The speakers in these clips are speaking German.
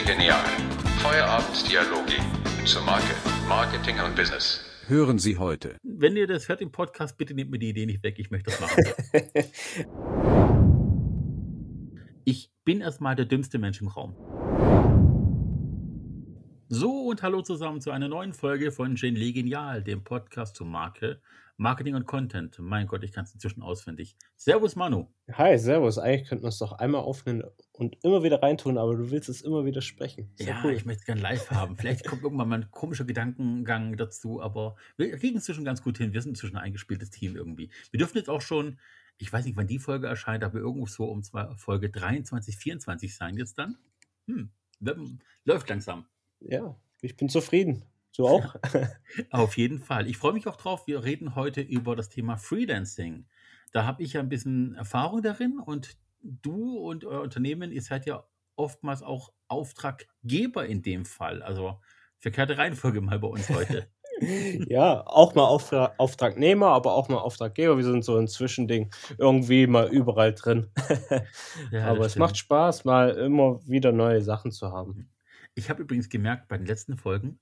Genial. Feierabenddialoge zur Marke, Marketing und Business. Hören Sie heute. Wenn ihr das hört im Podcast, bitte nehmt mir die Idee nicht weg, ich möchte das machen. ich bin erstmal der dümmste Mensch im Raum. So und hallo zusammen zu einer neuen Folge von Genial, dem Podcast zur Marke, Marketing und Content. Mein Gott, ich kann es inzwischen auswendig. Servus Manu. Hi, servus. Eigentlich könnten wir es doch einmal aufnehmen und immer wieder reintun, aber du willst es immer wieder sprechen. Ist ja, cool. ich möchte es gerne live haben. Vielleicht kommt irgendwann mal ein komischer Gedankengang dazu, aber wir kriegen es inzwischen ganz gut hin. Wir sind inzwischen ein eingespieltes Team irgendwie. Wir dürfen jetzt auch schon, ich weiß nicht, wann die Folge erscheint, aber irgendwo so um zwei, Folge 23, 24 sein jetzt dann. Hm, läuft langsam. Ja, ich bin zufrieden. Du auch? Auf jeden Fall. Ich freue mich auch drauf. Wir reden heute über das Thema Freelancing. Da habe ich ja ein bisschen Erfahrung darin und du und euer Unternehmen, ihr seid ja oftmals auch Auftraggeber in dem Fall. Also verkehrte Reihenfolge mal bei uns heute. ja, auch mal Auftra Auftragnehmer, aber auch mal Auftraggeber. Wir sind so ein Zwischending irgendwie mal überall drin. ja, aber es stimmt. macht Spaß, mal immer wieder neue Sachen zu haben. Ich habe übrigens gemerkt bei den letzten Folgen,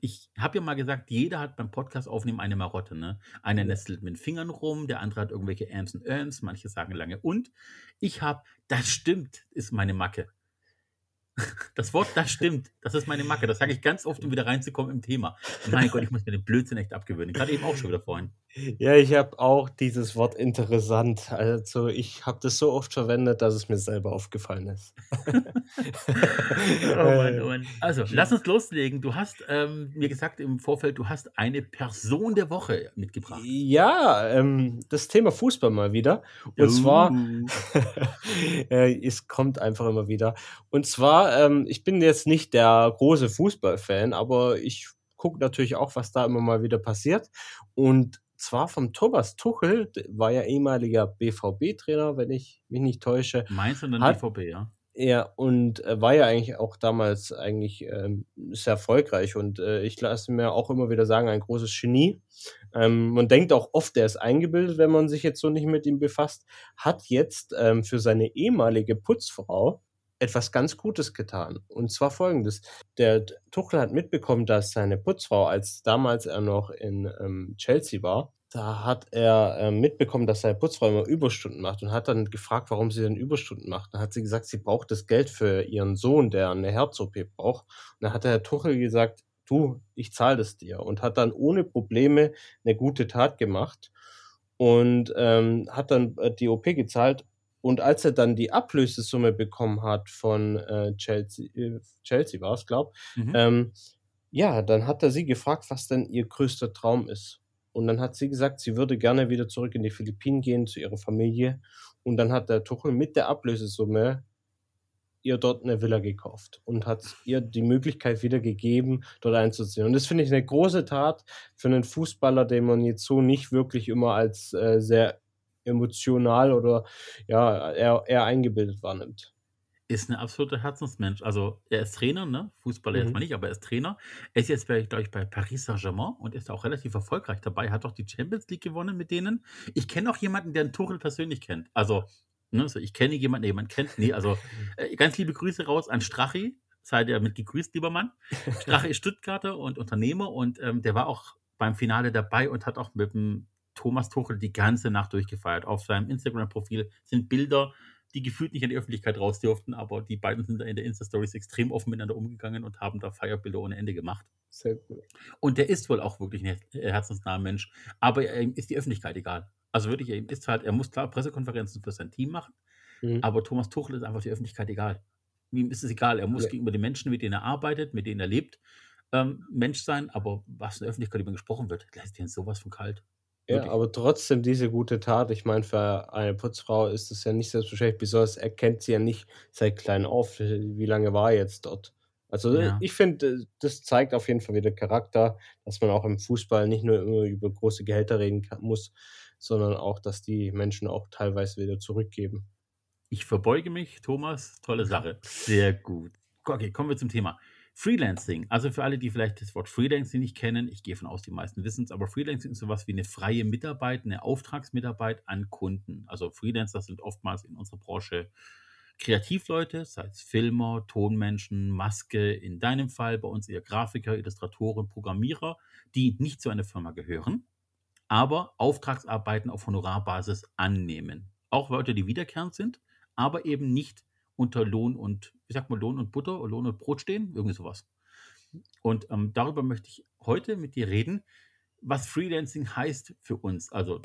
ich habe ja mal gesagt, jeder hat beim Podcast aufnehmen eine Marotte. Ne? Einer nestelt mit den Fingern rum, der andere hat irgendwelche Ams und Öms, manche sagen lange und. Ich habe, das stimmt, ist meine Macke. Das Wort, das stimmt. Das ist meine Macke. Das sage ich ganz oft, um wieder reinzukommen im Thema. Mein Gott, ich muss mir den Blödsinn echt abgewöhnen. Gerade eben auch schon wieder vorhin. Ja, ich habe auch dieses Wort interessant. Also ich habe das so oft verwendet, dass es mir selber aufgefallen ist. oh Mann, oh Mann. Also, lass uns loslegen. Du hast ähm, mir gesagt im Vorfeld, du hast eine Person der Woche mitgebracht. Ja, ähm, das Thema Fußball mal wieder. Und uh. zwar, äh, es kommt einfach immer wieder. Und zwar, ähm, ich bin jetzt nicht der große Fußballfan, aber ich gucke natürlich auch, was da immer mal wieder passiert. Und zwar vom Thomas Tuchel, war ja ehemaliger BVB-Trainer, wenn ich mich nicht täusche. Meinst du dann hat, BVB, ja? Ja, und äh, war ja eigentlich auch damals eigentlich ähm, sehr erfolgreich und äh, ich lasse mir auch immer wieder sagen, ein großes Genie. Ähm, man denkt auch oft, er ist eingebildet, wenn man sich jetzt so nicht mit ihm befasst, hat jetzt ähm, für seine ehemalige Putzfrau etwas ganz Gutes getan. Und zwar folgendes. Der Tuchel hat mitbekommen, dass seine Putzfrau, als damals er noch in ähm, Chelsea war, da hat er äh, mitbekommen, dass seine Putzfrau immer Überstunden macht und hat dann gefragt, warum sie denn Überstunden macht. Dann hat sie gesagt, sie braucht das Geld für ihren Sohn, der eine Herz-OP braucht. Und dann hat der Herr Tuchel gesagt, du, ich zahle das dir. Und hat dann ohne Probleme eine gute Tat gemacht und ähm, hat dann äh, die OP gezahlt und als er dann die Ablösesumme bekommen hat von äh, Chelsea, äh, Chelsea war es, glaube mhm. ähm, ja, dann hat er sie gefragt, was denn ihr größter Traum ist. Und dann hat sie gesagt, sie würde gerne wieder zurück in die Philippinen gehen zu ihrer Familie. Und dann hat der Tuchel mit der Ablösesumme ihr dort eine Villa gekauft und hat ihr die Möglichkeit wieder gegeben, dort einzuziehen. Und das finde ich eine große Tat für einen Fußballer, den man jetzt so nicht wirklich immer als äh, sehr emotional oder ja, eher, eher eingebildet wahrnimmt. Ist ein absoluter Herzensmensch. Also er ist Trainer, ne? Fußballer mhm. jetzt mal nicht, aber er ist Trainer. Er ist jetzt, glaube ich, bei Paris Saint-Germain und ist auch relativ erfolgreich dabei. Hat auch die Champions League gewonnen mit denen. Ich kenne auch jemanden, der einen Tuchel persönlich kennt. Also, ne, so ich kenne jemanden, der jemanden kennt. Nee, also äh, ganz liebe Grüße raus an Strachi. Seid ihr mit gegrüßt, lieber Mann. Strache ist Stuttgarter und Unternehmer und ähm, der war auch beim Finale dabei und hat auch mit dem Thomas Tuchel die ganze Nacht durchgefeiert. Auf seinem Instagram-Profil sind Bilder, die gefühlt nicht in die Öffentlichkeit raus durften, aber die beiden sind da in der Insta-Stories extrem offen miteinander umgegangen und haben da Feierbilder ohne Ende gemacht. Sehr cool. Und der ist wohl auch wirklich ein herzensnaher Mensch, aber ihm ist die Öffentlichkeit egal. Also wirklich, ihm ist halt, er muss klar Pressekonferenzen für sein Team machen, mhm. aber Thomas Tuchel ist einfach die Öffentlichkeit egal. Ihm ist es egal, er muss ja. gegenüber den Menschen, mit denen er arbeitet, mit denen er lebt, ähm, Mensch sein, aber was in der Öffentlichkeit über gesprochen wird, lässt ihn sowas von kalt. Ja, aber trotzdem diese gute Tat. Ich meine, für eine Putzfrau ist es ja nicht selbstverständlich, besonders er kennt sie ja nicht seit klein auf. Wie lange war er jetzt dort? Also Ja. ich finde, das zeigt auf jeden Fall wieder Charakter, dass man auch im Fußball nicht nur immer über große Gehälter reden kann, muss, sondern auch, dass die Menschen auch teilweise wieder zurückgeben. Ich verbeuge mich, Thomas, tolle Sache. Sehr gut. Okay, kommen wir zum Thema. Freelancing, also für alle, die vielleicht das Wort Freelancing nicht kennen, ich gehe von aus, die meisten wissen es, aber Freelancing ist sowas wie eine freie Mitarbeit, eine Auftragsmitarbeit an Kunden. Also Freelancer sind oftmals in unserer Branche Kreativleute, sei es Filmer, Tonmenschen, Maske, in deinem Fall bei uns eher Grafiker, Illustratoren, Programmierer, die nicht zu einer Firma gehören, aber Auftragsarbeiten auf Honorarbasis annehmen. Auch Leute, die wiederkehrend sind, aber eben nicht unter Lohn und, wie sagt man, Lohn und Butter oder Lohn und Brot stehen, irgendwie sowas. Und ähm, darüber möchte ich heute mit dir reden, was Freelancing heißt für uns. Also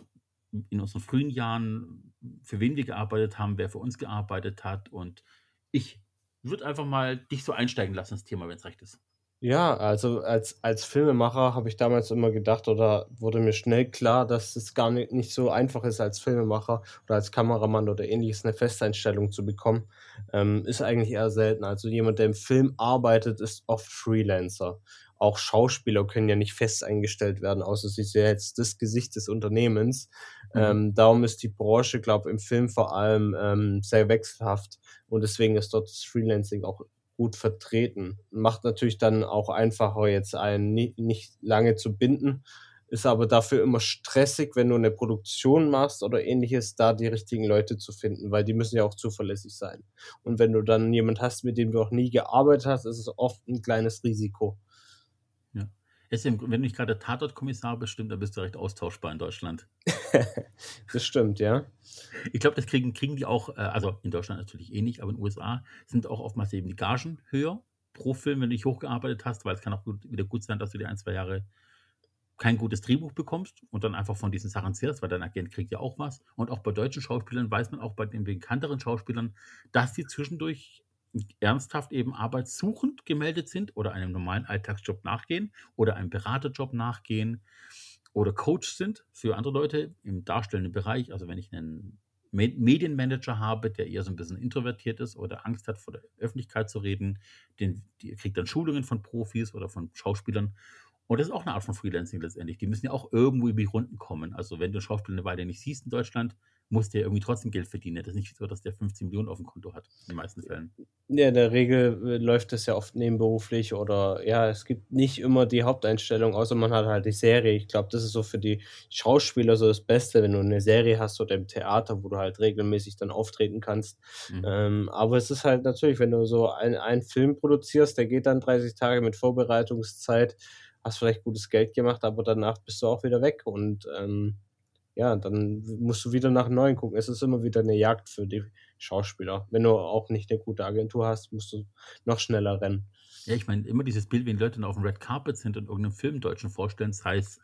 in unseren frühen Jahren, für wen wir gearbeitet haben, wer für uns gearbeitet hat. Und ich würde einfach mal dich so einsteigen lassen, das Thema, wenn es recht ist. Ja, also als, als Filmemacher habe ich damals immer gedacht oder wurde mir schnell klar, dass es gar nicht, nicht so einfach ist, als Filmemacher oder als Kameramann oder ähnliches eine Festeinstellung zu bekommen. Ähm, ist eigentlich eher selten. Also jemand, der im Film arbeitet, ist oft Freelancer. Auch Schauspieler können ja nicht fest eingestellt werden, außer sie sind jetzt das Gesicht des Unternehmens. Mhm. Ähm, darum ist die Branche, glaube ich, im Film vor allem ähm, sehr wechselhaft und deswegen ist dort das Freelancing auch gut vertreten. Macht natürlich dann auch einfacher, jetzt einen nicht, nicht lange zu binden, ist aber dafür immer stressig, wenn du eine Produktion machst oder ähnliches, da die richtigen Leute zu finden, weil die müssen ja auch zuverlässig sein. Und wenn du dann jemand hast, mit dem du auch nie gearbeitet hast, ist es oft ein kleines Risiko. Ja. wenn du nicht gerade Tatortkommissar bist, stimmt, dann bist du recht austauschbar in Deutschland. das stimmt, ja. Ich glaube, das kriegen, kriegen die auch, äh, also in Deutschland natürlich eh nicht, aber in den USA sind auch oftmals eben die Gagen höher pro Film, wenn du dich hochgearbeitet hast, weil es kann auch gut, wieder gut sein, dass du dir ein, zwei Jahre kein gutes Drehbuch bekommst und dann einfach von diesen Sachen zehrst, weil dein Agent kriegt ja auch was. Und auch bei deutschen Schauspielern weiß man auch bei den bekannteren Schauspielern, dass die zwischendurch ernsthaft eben arbeitssuchend gemeldet sind oder einem normalen Alltagsjob nachgehen oder einem Beraterjob nachgehen oder Coach sind für andere Leute im darstellenden Bereich. Also wenn ich einen Medienmanager habe, der eher so ein bisschen introvertiert ist oder Angst hat, vor der Öffentlichkeit zu reden, den, die kriegt dann Schulungen von Profis oder von Schauspielern und das ist auch eine Art von Freelancing letztendlich. Die müssen ja auch irgendwo über die Runden kommen. Also wenn du Schauspieler eine Weile nicht siehst in Deutschland, muss der irgendwie trotzdem Geld verdienen. Das ist nicht so, dass der 15 Millionen auf dem Konto hat, in den meisten Fällen. Ja, in der Regel äh, läuft das ja oft nebenberuflich oder ja, es gibt nicht immer die Haupteinstellung, außer man hat halt die Serie. Ich glaube, das ist so für die Schauspieler so das Beste, wenn du eine Serie hast oder im Theater, wo du halt regelmäßig dann auftreten kannst. Mhm. Ähm, aber es ist halt natürlich, wenn du so einen Film produzierst, der geht dann 30 Tage mit Vorbereitungszeit hast vielleicht gutes Geld gemacht, aber danach bist du auch wieder weg und ähm, ja, dann musst du wieder nach neuen gucken. Es ist immer wieder eine Jagd für die Schauspieler. Wenn du auch nicht eine gute Agentur hast, musst du noch schneller rennen. Ja, ich meine, immer dieses Bild, wie die Leute auf dem Red Carpet sind und irgendeinen Film Deutschen vorstellen, das heißt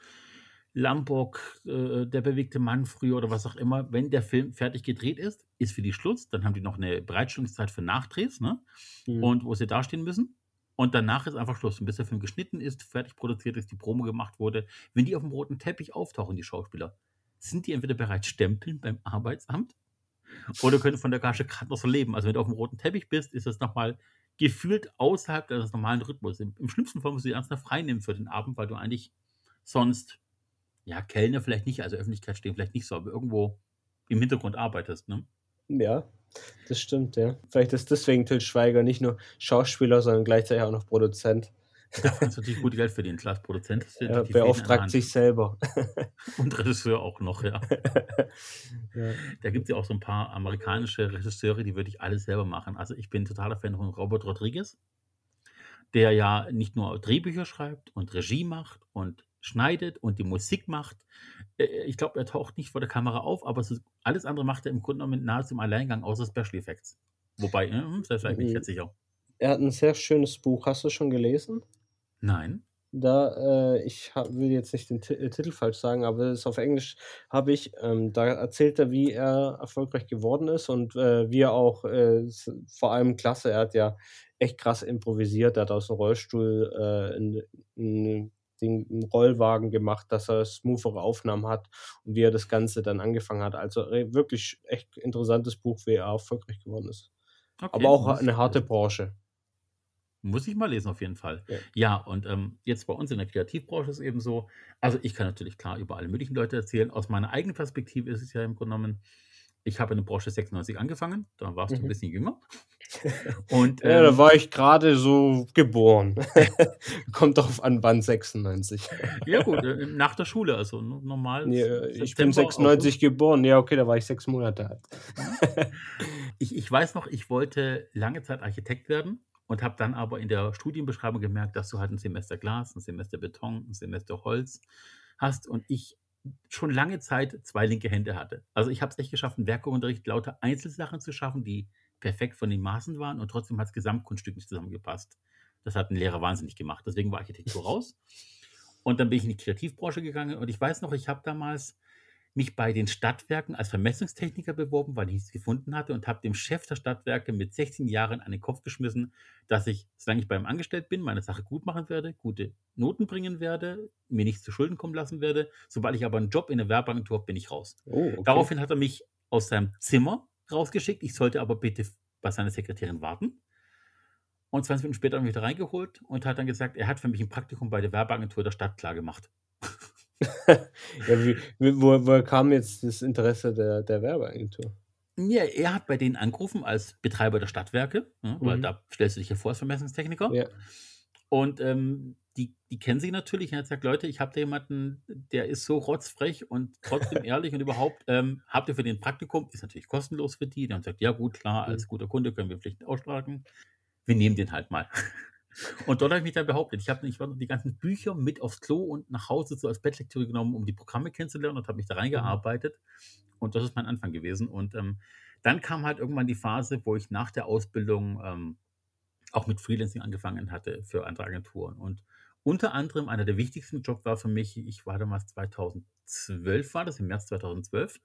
Lamborg, äh, der bewegte Mann früher oder was auch immer, wenn der Film fertig gedreht ist, ist für die Schluss, dann haben die noch eine Bereitstellungszeit für Nachdrehs, ne? Mhm. Und wo sie dastehen müssen. Und danach ist einfach Schluss. Und bis der Film geschnitten ist, fertig produziert ist, die Promo gemacht wurde, wenn die auf dem roten Teppich auftauchen, die Schauspieler, sind die entweder bereits stempeln beim Arbeitsamt oder können von der Gage gerade noch so leben. Also wenn du auf dem roten Teppich bist, ist das nochmal gefühlt außerhalb des normalen Rhythmus. Im, Im, schlimmsten Fall musst du die ernsthaft freinehmen für den Abend, weil du eigentlich sonst, ja, Kellner vielleicht nicht, also Öffentlichkeit stehen vielleicht nicht so, aber irgendwo im Hintergrund arbeitest, ne? Ja, das stimmt, ja. Vielleicht ist deswegen Til Schweiger nicht nur Schauspieler, sondern gleichzeitig auch noch Produzent. Da kannst du natürlich gut Geld verdienen. Klar, Produzent ist ja, beauftragt sich selber. Und Regisseur auch noch, ja. ja. Da gibt es ja auch so ein paar amerikanische Regisseure, die würde ich alles selber machen. Also ich bin totaler Fan von Robert Rodriguez, der ja nicht nur Drehbücher schreibt und Regie macht und schneidet und die Musik macht. Äh, ich glaube, er taucht nicht vor der Kamera auf, aber alles andere macht er im Grunde genommen nahezu im Alleingang, außer Special Effects. Wobei, äh, selbst bin ich jetzt sicher. Er hat ein sehr schönes Buch. Hast du schon gelesen? Nein. Da, äh, ich hab, will jetzt nicht den T äh, Titel falsch sagen, aber es ist auf Englisch habe ich. Ähm, da erzählt er, wie er erfolgreich geworden ist und äh, wie er auch äh, vor allem klasse. Er hat ja echt krass improvisiert. Er hat aus dem Rollstuhl äh, in, in den Rollwagen gemacht, dass er smoothere Aufnahmen hat und wie er das Ganze dann angefangen hat. Also wirklich echt interessantes Buch, wie er erfolgreich geworden ist. Okay, Aber auch eine harte Branche. Muss ich mal lesen, auf jeden Fall. Ja, ja und ähm, jetzt bei uns in der Kreativbranche ist es eben so, also ich kann natürlich klar über alle möglichen Leute erzählen. Aus meiner eigenen Perspektive ist es ja im Grunde genommen, ich habe in der Branche 96 angefangen, da warst mhm. du ein mhm. bisschen jünger. Und Ja, da ähm, war ich gerade so geboren. Kommt drauf an, wann 96. ja gut, äh, nach der Schule, also no- normal. Nee, S- ich bin September, 96 geboren. Ja, okay, da war ich sechs Monate alt. Ich, ich weiß noch, ich wollte lange Zeit Architekt werden und habe dann aber in der Studienbeschreibung gemerkt, dass du halt ein Semester Glas, ein Semester Beton, ein Semester Holz hast und ich schon lange Zeit zwei linke Hände hatte. Also ich habe es echt geschafft, im Werkeunterricht lauter Einzelsachen zu schaffen, die perfekt von den Maßen waren und trotzdem hat das Gesamtkunststück nicht zusammengepasst. Das hat ein Lehrer wahnsinnig gemacht. Deswegen war Architektur raus. Und dann bin ich in die Kreativbranche gegangen und ich weiß noch, ich habe damals mich bei den Stadtwerken als Vermessungstechniker beworben, weil ich nichts gefunden hatte und habe dem Chef der Stadtwerke mit 16 Jahren an den Kopf geschmissen, dass ich, solange ich bei ihm angestellt bin, meine Sache gut machen werde, gute Noten bringen werde, mir nichts zu Schulden kommen lassen werde. Sobald ich aber einen Job in der Werbeagentur habe, bin ich raus. Oh, okay. Daraufhin hat er mich aus seinem Zimmer rausgeschickt. Ich sollte aber bitte bei seiner Sekretärin warten. Und 20 Minuten später hat er mich wieder reingeholt und hat dann gesagt, er hat für mich ein Praktikum bei der Werbeagentur der Stadt klar gemacht. ja, wie, wo, woher kam jetzt das Interesse der, der Werbeagentur? Ja, er hat bei denen angerufen als Betreiber der Stadtwerke, ja, weil Mhm. da stellst du dich ja vor als Vermessungstechniker. Ja. Und ähm, die, die kennen sich natürlich. Er hat gesagt, Leute, ich habe da jemanden, der ist so rotzfrech und trotzdem ehrlich und überhaupt, ähm, habt ihr für den Praktikum, ist natürlich kostenlos für die. Haben gesagt, ja gut, klar, als Mhm. guter Kunde können wir Pflichten ausschlagen. Wir nehmen den halt mal. Und dort habe ich mich dann behauptet. Ich habe ich war die ganzen Bücher mit aufs Klo und nach Hause so als Bettlektüre genommen, um die Programme kennenzulernen und habe mich da reingearbeitet. Und das ist mein Anfang gewesen. Und ähm, dann kam halt irgendwann die Phase, wo ich nach der Ausbildung ähm, auch mit Freelancing angefangen hatte für andere Agenturen. Und unter anderem einer der wichtigsten Jobs war für mich, ich war damals 2012, war das im März 2012,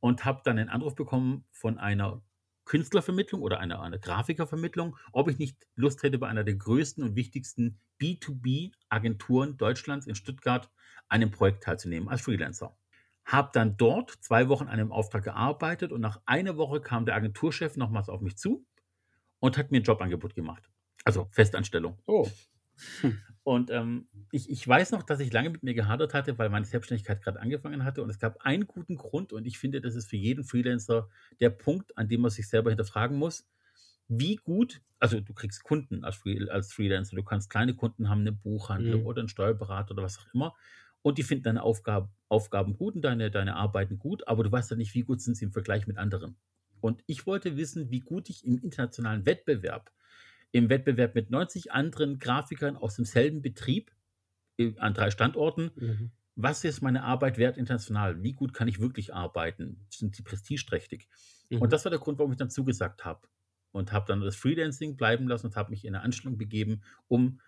und habe dann einen Anruf bekommen von einer Künstlervermittlung oder einer, einer Grafikervermittlung, ob ich nicht Lust hätte, bei einer der größten und wichtigsten B2B-Agenturen Deutschlands in Stuttgart an einem Projekt teilzunehmen als Freelancer. Habe dann dort zwei Wochen an einem Auftrag gearbeitet und nach einer Woche kam der Agenturchef nochmals auf mich zu und hat mir ein Jobangebot gemacht. Also Festanstellung. Oh. Und ähm, ich, ich weiß noch, dass ich lange mit mir gehadert hatte, weil meine Selbstständigkeit gerade angefangen hatte. Und es gab einen guten Grund, und ich finde, das ist für jeden Freelancer der Punkt, an dem man sich selber hinterfragen muss. Wie gut, also du kriegst Kunden als, als Freelancer, du kannst kleine Kunden haben, eine Buchhandlung Mhm. oder einen Steuerberater oder was auch immer. Und die finden deine Aufgaben, Aufgaben gut und deine, deine Arbeiten gut, aber du weißt ja nicht, wie gut sind sie im Vergleich mit anderen. Und ich wollte wissen, wie gut ich im internationalen Wettbewerb im Wettbewerb mit 90 anderen Grafikern aus demselben Betrieb äh, an drei Standorten. Mhm. Was ist meine Arbeit wert international? Wie gut kann ich wirklich arbeiten? Sind sie prestigeträchtig? Mhm. Und das war der Grund, warum ich dann zugesagt habe. Und habe dann das Freelancing bleiben lassen und habe mich in eine Anstellung begeben, um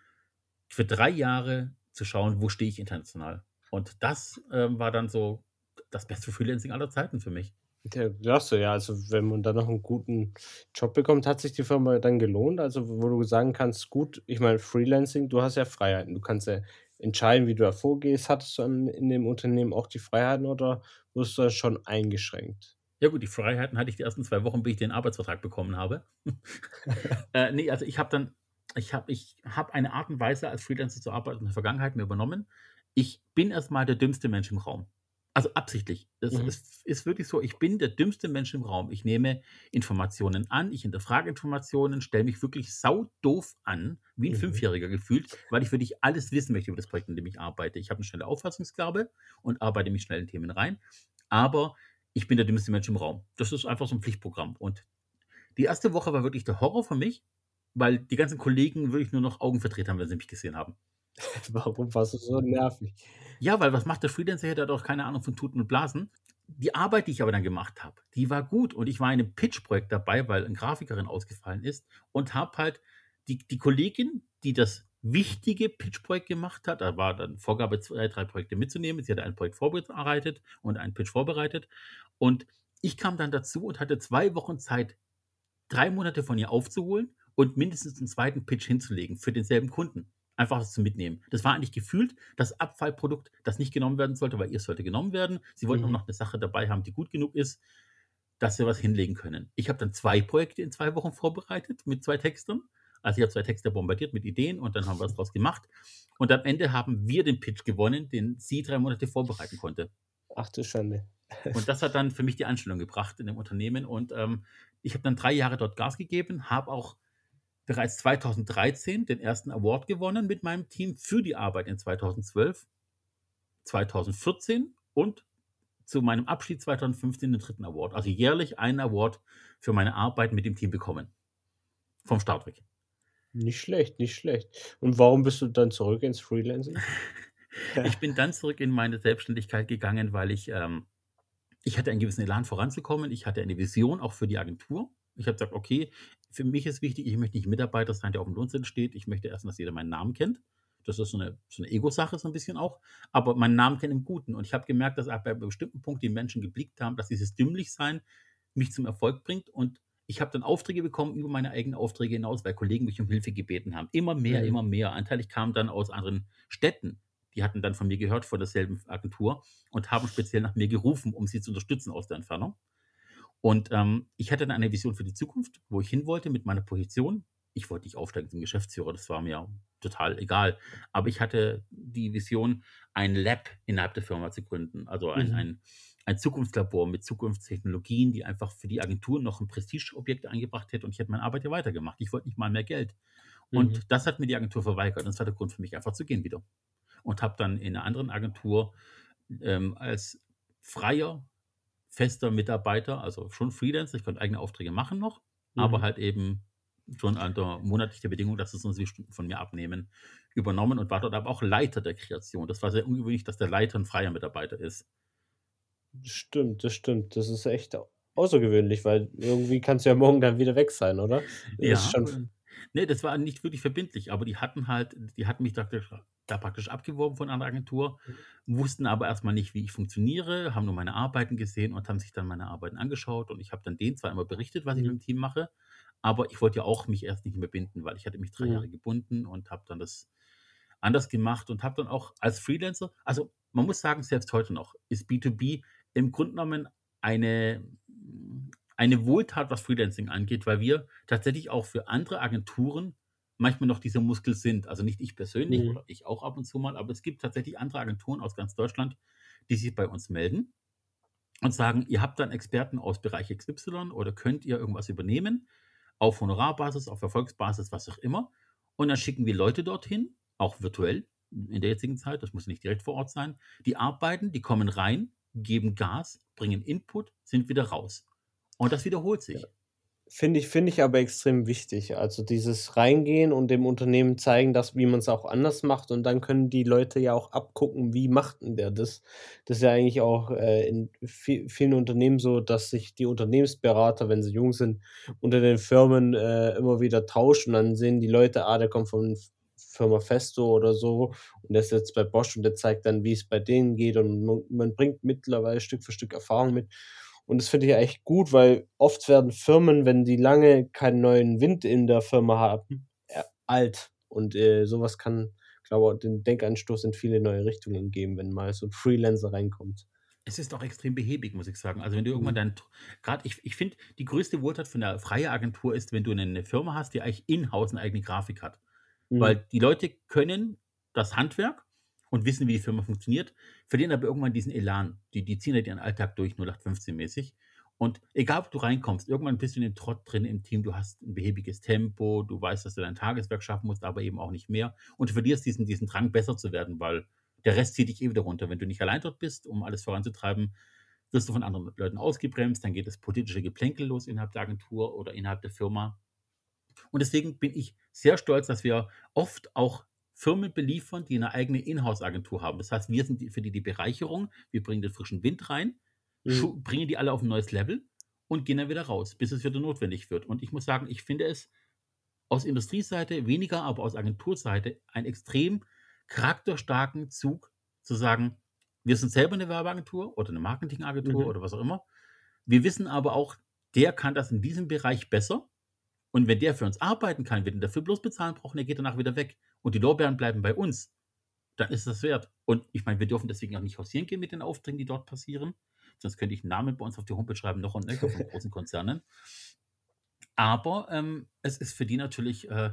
für drei Jahre zu schauen, wo stehe ich international. Und das ähm, war dann so das beste Freelancing aller Zeiten für mich. Ja, klasse, ja. Also, wenn man dann noch einen guten Job bekommt, hat sich die Firma dann gelohnt? Also, wo du sagen kannst, gut, ich meine, Freelancing, du hast ja Freiheiten. Du kannst ja entscheiden, wie du da vorgehst. Hattest du an, in dem Unternehmen auch die Freiheiten oder wurdest du da schon eingeschränkt? Ja gut, die Freiheiten hatte ich die ersten zwei Wochen, bis ich den Arbeitsvertrag bekommen habe. äh, nee, also ich habe dann, ich habe ich hab eine Art und Weise, als Freelancer zu arbeiten in der Vergangenheit mir übernommen. Ich bin erstmal der dümmste Mensch im Raum. Also absichtlich. Das Mhm. ist, ist wirklich so, ich bin der dümmste Mensch im Raum. Ich nehme Informationen an, ich hinterfrage Informationen, stelle mich wirklich saudoof an, wie ein Mhm. Fünfjähriger gefühlt, weil ich wirklich alles wissen möchte über das Projekt, in dem ich arbeite. Ich habe eine schnelle Auffassungsgabe und arbeite mich schnell in Themen rein. Aber ich bin der dümmste Mensch im Raum. Das ist einfach so ein Pflichtprogramm. Und die erste Woche war wirklich der Horror für mich, weil die ganzen Kollegen wirklich nur noch Augen verdreht haben, wenn sie mich gesehen haben. Warum warst du so nervig? Ja, weil was macht der Freelancer? Der hat auch keine Ahnung von Tuten und Blasen. Die Arbeit, die ich aber dann gemacht habe, die war gut. Und ich war in einem Pitch-Projekt dabei, weil eine Grafikerin ausgefallen ist und habe halt die, die Kollegin, die das wichtige Pitch-Projekt gemacht hat, da war dann Vorgabe, zwei, drei Projekte mitzunehmen. Sie hatte ein Projekt vorbereitet und einen Pitch vorbereitet. Und ich kam dann dazu und hatte zwei Wochen Zeit, drei Monate von ihr aufzuholen und mindestens einen zweiten Pitch hinzulegen für denselben Kunden. Einfach was zu mitnehmen. Das war eigentlich gefühlt das Abfallprodukt, das nicht genommen werden sollte, weil ihr es sollte genommen werden. Sie wollten Mhm. auch noch eine Sache dabei haben, die gut genug ist, dass sie was hinlegen können. Ich habe dann zwei Projekte in zwei Wochen vorbereitet mit zwei Texten. Also ich habe zwei Texte bombardiert mit Ideen und dann haben wir was draus gemacht. Und am Ende haben wir den Pitch gewonnen, den sie drei Monate vorbereiten konnte. Ach du Schande. Und das hat dann für mich die Anstellung gebracht in dem Unternehmen. Und ähm, ich habe dann drei Jahre dort Gas gegeben, habe auch bereits 2013 den ersten Award gewonnen mit meinem Team für die Arbeit in 2012, 2014 und zu meinem Abschied 2015 den dritten Award. Also jährlich einen Award für meine Arbeit mit dem Team bekommen. Vom Start weg. Nicht schlecht, nicht schlecht. Und warum bist du dann zurück ins Freelancing? ich bin dann zurück in meine Selbstständigkeit gegangen, weil ich, ähm, ich hatte einen gewissen Elan voranzukommen. Ich hatte eine Vision auch für die Agentur. Ich habe gesagt, okay, für mich ist wichtig, ich möchte nicht Mitarbeiter sein, der auf dem Lohnzettel steht. Ich möchte erst, dass jeder meinen Namen kennt. Das ist so eine, so eine Ego-Sache, so ein bisschen auch. Aber meinen Namen kennen im Guten. Und ich habe gemerkt, dass auch bei einem bestimmten Punkt die Menschen geblickt haben, dass dieses Dümmlichsein mich zum Erfolg bringt. Und ich habe dann Aufträge bekommen über meine eigenen Aufträge hinaus, weil Kollegen mich um Hilfe gebeten haben. Immer mehr, mhm. immer mehr. Anteilig kamen dann aus anderen Städten. Die hatten dann von mir gehört, von derselben Agentur und haben speziell nach mir gerufen, um sie zu unterstützen aus der Entfernung. Und ähm, ich hatte dann eine Vision für die Zukunft, wo ich hin wollte mit meiner Position. Ich wollte nicht aufsteigen zum Geschäftsführer, das war mir total egal. Aber ich hatte die Vision, ein Lab innerhalb der Firma zu gründen. Also ein, mhm. ein, ein Zukunftslabor mit Zukunftstechnologien, die einfach für die Agentur noch ein Prestigeobjekt eingebracht hätte und ich hätte meine Arbeit ja weitergemacht. Ich wollte nicht mal mehr Geld. Und mhm. das hat mir die Agentur verweigert. Und das war der Grund für mich, einfach zu gehen wieder. Und habe dann in einer anderen Agentur ähm, als freier, fester Mitarbeiter, also schon Freelancer, ich konnte eigene Aufträge machen noch, mhm. aber halt eben schon unter monatlicher Bedingung, dass es uns die Stunden von mir abnehmen, übernommen und war dort aber auch Leiter der Kreation. Das war sehr ungewöhnlich, dass der Leiter ein freier Mitarbeiter ist. Stimmt, das stimmt. Das ist echt außergewöhnlich, weil irgendwie kannst du ja morgen dann wieder weg sein, oder? Ja. schon Ne, das war nicht wirklich verbindlich, aber die hatten halt die hatten mich da da praktisch abgeworben von einer Agentur, wussten aber erstmal nicht, wie ich funktioniere, haben nur meine Arbeiten gesehen und haben sich dann meine Arbeiten angeschaut und ich habe dann denen zwar immer berichtet, was ich mit mhm. dem Team mache, aber ich wollte ja auch mich erst nicht mehr binden, weil ich hatte mich drei Mhm. Jahre gebunden und habe dann das anders gemacht und habe dann auch als Freelancer also, man muss sagen, selbst heute noch ist B2B im Grunde genommen eine, eine Wohltat, was Freelancing angeht, weil wir tatsächlich auch für andere Agenturen manchmal noch dieser Muskel sind. Also nicht ich persönlich mhm. oder ich auch ab und zu mal, aber es gibt tatsächlich andere Agenturen aus ganz Deutschland, die sich bei uns melden und sagen, ihr habt dann Experten aus Bereich XY oder könnt ihr irgendwas übernehmen, auf Honorarbasis, auf Erfolgsbasis, was auch immer. Und dann schicken wir Leute dorthin, auch virtuell in der jetzigen Zeit, das muss nicht direkt vor Ort sein, die arbeiten, die kommen rein, geben Gas, bringen Input, sind wieder raus. Und das wiederholt sich. Ja. Finde ich, finde ich aber extrem wichtig. Also dieses Reingehen und dem Unternehmen zeigen, dass, wie man es auch anders macht. Und dann können die Leute ja auch abgucken, wie macht denn der das? Das ist ja eigentlich auch äh, in vielen Unternehmen so, dass sich die Unternehmensberater, wenn sie jung sind, unter den Firmen äh, immer wieder tauschen. Dann sehen die Leute, ah, der kommt von Firma Festo oder so und der ist jetzt bei Bosch und der zeigt dann, wie es bei denen geht und man, man bringt mittlerweile Stück für Stück Erfahrung mit. Und das finde ich ja echt gut, weil oft werden Firmen, wenn die lange keinen neuen Wind in der Firma haben, ja, alt. Und äh, sowas kann, glaube ich, den Denkanstoß in viele neue Richtungen geben, wenn mal so ein Freelancer reinkommt. Es ist auch extrem behäbig, muss ich sagen. Also wenn du irgendwann mhm. dann, gerade ich, ich finde, die größte Wohltat von der freien Agentur ist, wenn du eine Firma hast, die eigentlich in-house eine eigene Grafik hat. Mhm. Weil die Leute können das Handwerk und wissen, wie die Firma funktioniert, verlieren aber irgendwann diesen Elan. Die, die ziehen halt ihren Alltag durch, 0815-mäßig. Und egal, ob du reinkommst, irgendwann bist du in dem Trott drin im Team, du hast ein behäbiges Tempo, du weißt, dass du dein Tageswerk schaffen musst, aber eben auch nicht mehr. Und du verlierst diesen, diesen Drang, besser zu werden, weil der Rest zieht dich eh wieder runter. Wenn du nicht allein dort bist, um alles voranzutreiben, wirst du von anderen Leuten ausgebremst, dann geht das politische Geplänkel los innerhalb der Agentur oder innerhalb der Firma. Und deswegen bin ich sehr stolz, dass wir oft auch Firmen beliefern, die eine eigene Inhouse-Agentur haben. Das heißt, wir sind für die die Bereicherung, wir bringen den frischen Wind rein, mhm. bringen die alle auf ein neues Level und gehen dann wieder raus, bis es wieder notwendig wird. Und ich muss sagen, ich finde es aus Industrieseite weniger, aber aus Agenturseite einen extrem charakterstarken Zug zu sagen, wir sind selber eine Werbeagentur oder eine Marketingagentur mhm. oder was auch immer. Wir wissen aber auch, der kann das in diesem Bereich besser und wenn der für uns arbeiten kann, wir den dafür bloß bezahlen brauchen, der geht danach wieder weg. Und die Lorbeeren bleiben bei uns. Dann ist das wert. Und ich meine, wir dürfen deswegen auch nicht hausieren gehen mit den Aufträgen, die dort passieren. Sonst könnte ich einen Namen bei uns auf die Homepage schreiben, noch und nöcher von großen Konzernen. Aber ähm, es ist für die natürlich, äh,